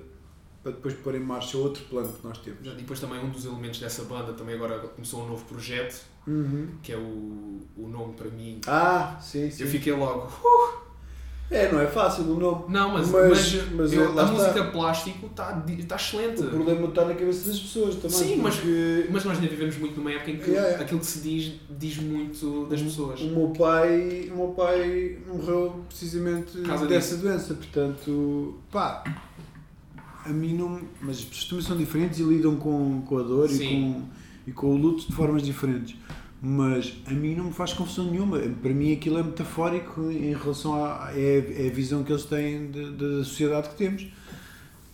para depois pôr em marcha outro plano que nós temos. E depois também um dos elementos dessa banda também agora começou um novo projeto, Uhum. que é o, o nome para mim. Ah, sim, sim. Eu fiquei logo. "Uh, É, não é fácil o nome. Não, mas, Mas- mas, mas eu- a está. música plástico está tá excelente. O problema está na cabeça das pessoas também. Sim, mas- porque Mas nós ainda vivemos muito numa época em que Yeah, yeah. aquilo que se diz diz muito das pessoas. O meu pai, o meu pai morreu precisamente causa dessa doença, portanto, pá, a mim não. Mas as pessoas também são diferentes e lidam com, com a dor e com, e com o luto de formas diferentes. Mas a mim não me faz confusão nenhuma. Para mim aquilo é metafórico em relação à é, é a visão que eles têm de- da sociedade que temos.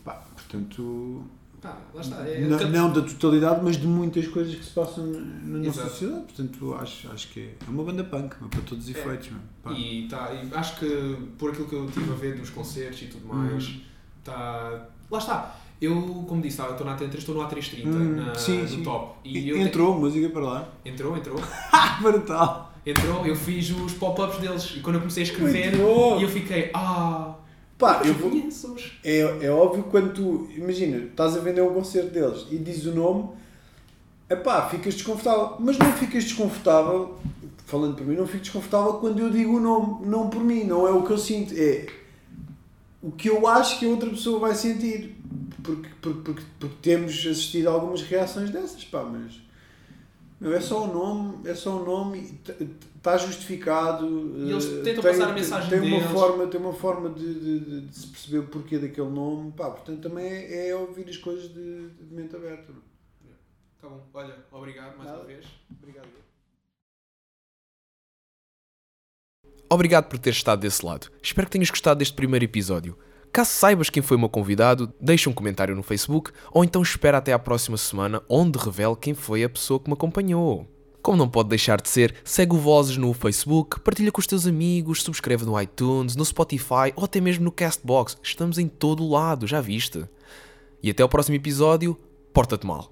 Pá, portanto, Pá, lá está. É, não, não da totalidade, mas de muitas coisas que se passam na nossa Exato. sociedade. Portanto, acho, acho que é uma banda punk, mas para todos os É. efeitos. meu. E, tá, e acho que por aquilo que eu estive a ver dos concertos e tudo mais, Uhum. tá. Lá está. Eu, como disse, eu estou na A330, estou no A330 Hum, na, sim, no sim. top. E Entrou música para lá. Entrou, entrou. Brutal! Entrou, eu fiz os pop-ups deles e quando eu comecei a escrever, e eu fiquei, ah, Pá, eu vou, é, é óbvio quando tu, imagina, estás a vender um concerto deles e dizes o nome, epá, ficas desconfortável. Mas não ficas desconfortável, falando por mim, não fico desconfortável quando eu digo o nome, não por mim, não é o que eu sinto, é o que eu acho que a outra pessoa vai sentir. Porque, porque, porque, porque temos assistido a algumas reações dessas, pá, mas. Não, é só o nome, é só o nome, está justificado. E eles eh, tentam tem, passar a mensagem tem uma deles. forma Tem uma forma de, de- de- de se perceber o porquê daquele nome. Pá, portanto, também é, é ouvir as coisas de, de mente aberta. Tá bom, olha, obrigado mais Nada. uma vez. Obrigado. Obrigado por ter estado desse lado. Espero que tenhas gostado deste primeiro episódio. Caso saibas quem foi o meu convidado, deixa um comentário no Facebook ou então espera até à próxima semana, onde revelo quem foi a pessoa que me acompanhou. Como não pode deixar de ser, segue o Vozes no Facebook, partilha com os teus amigos, subscreve no iTunes, no Spotify ou até mesmo no Castbox. Estamos em todo o lado, já viste? E até ao próximo episódio, porta-te mal.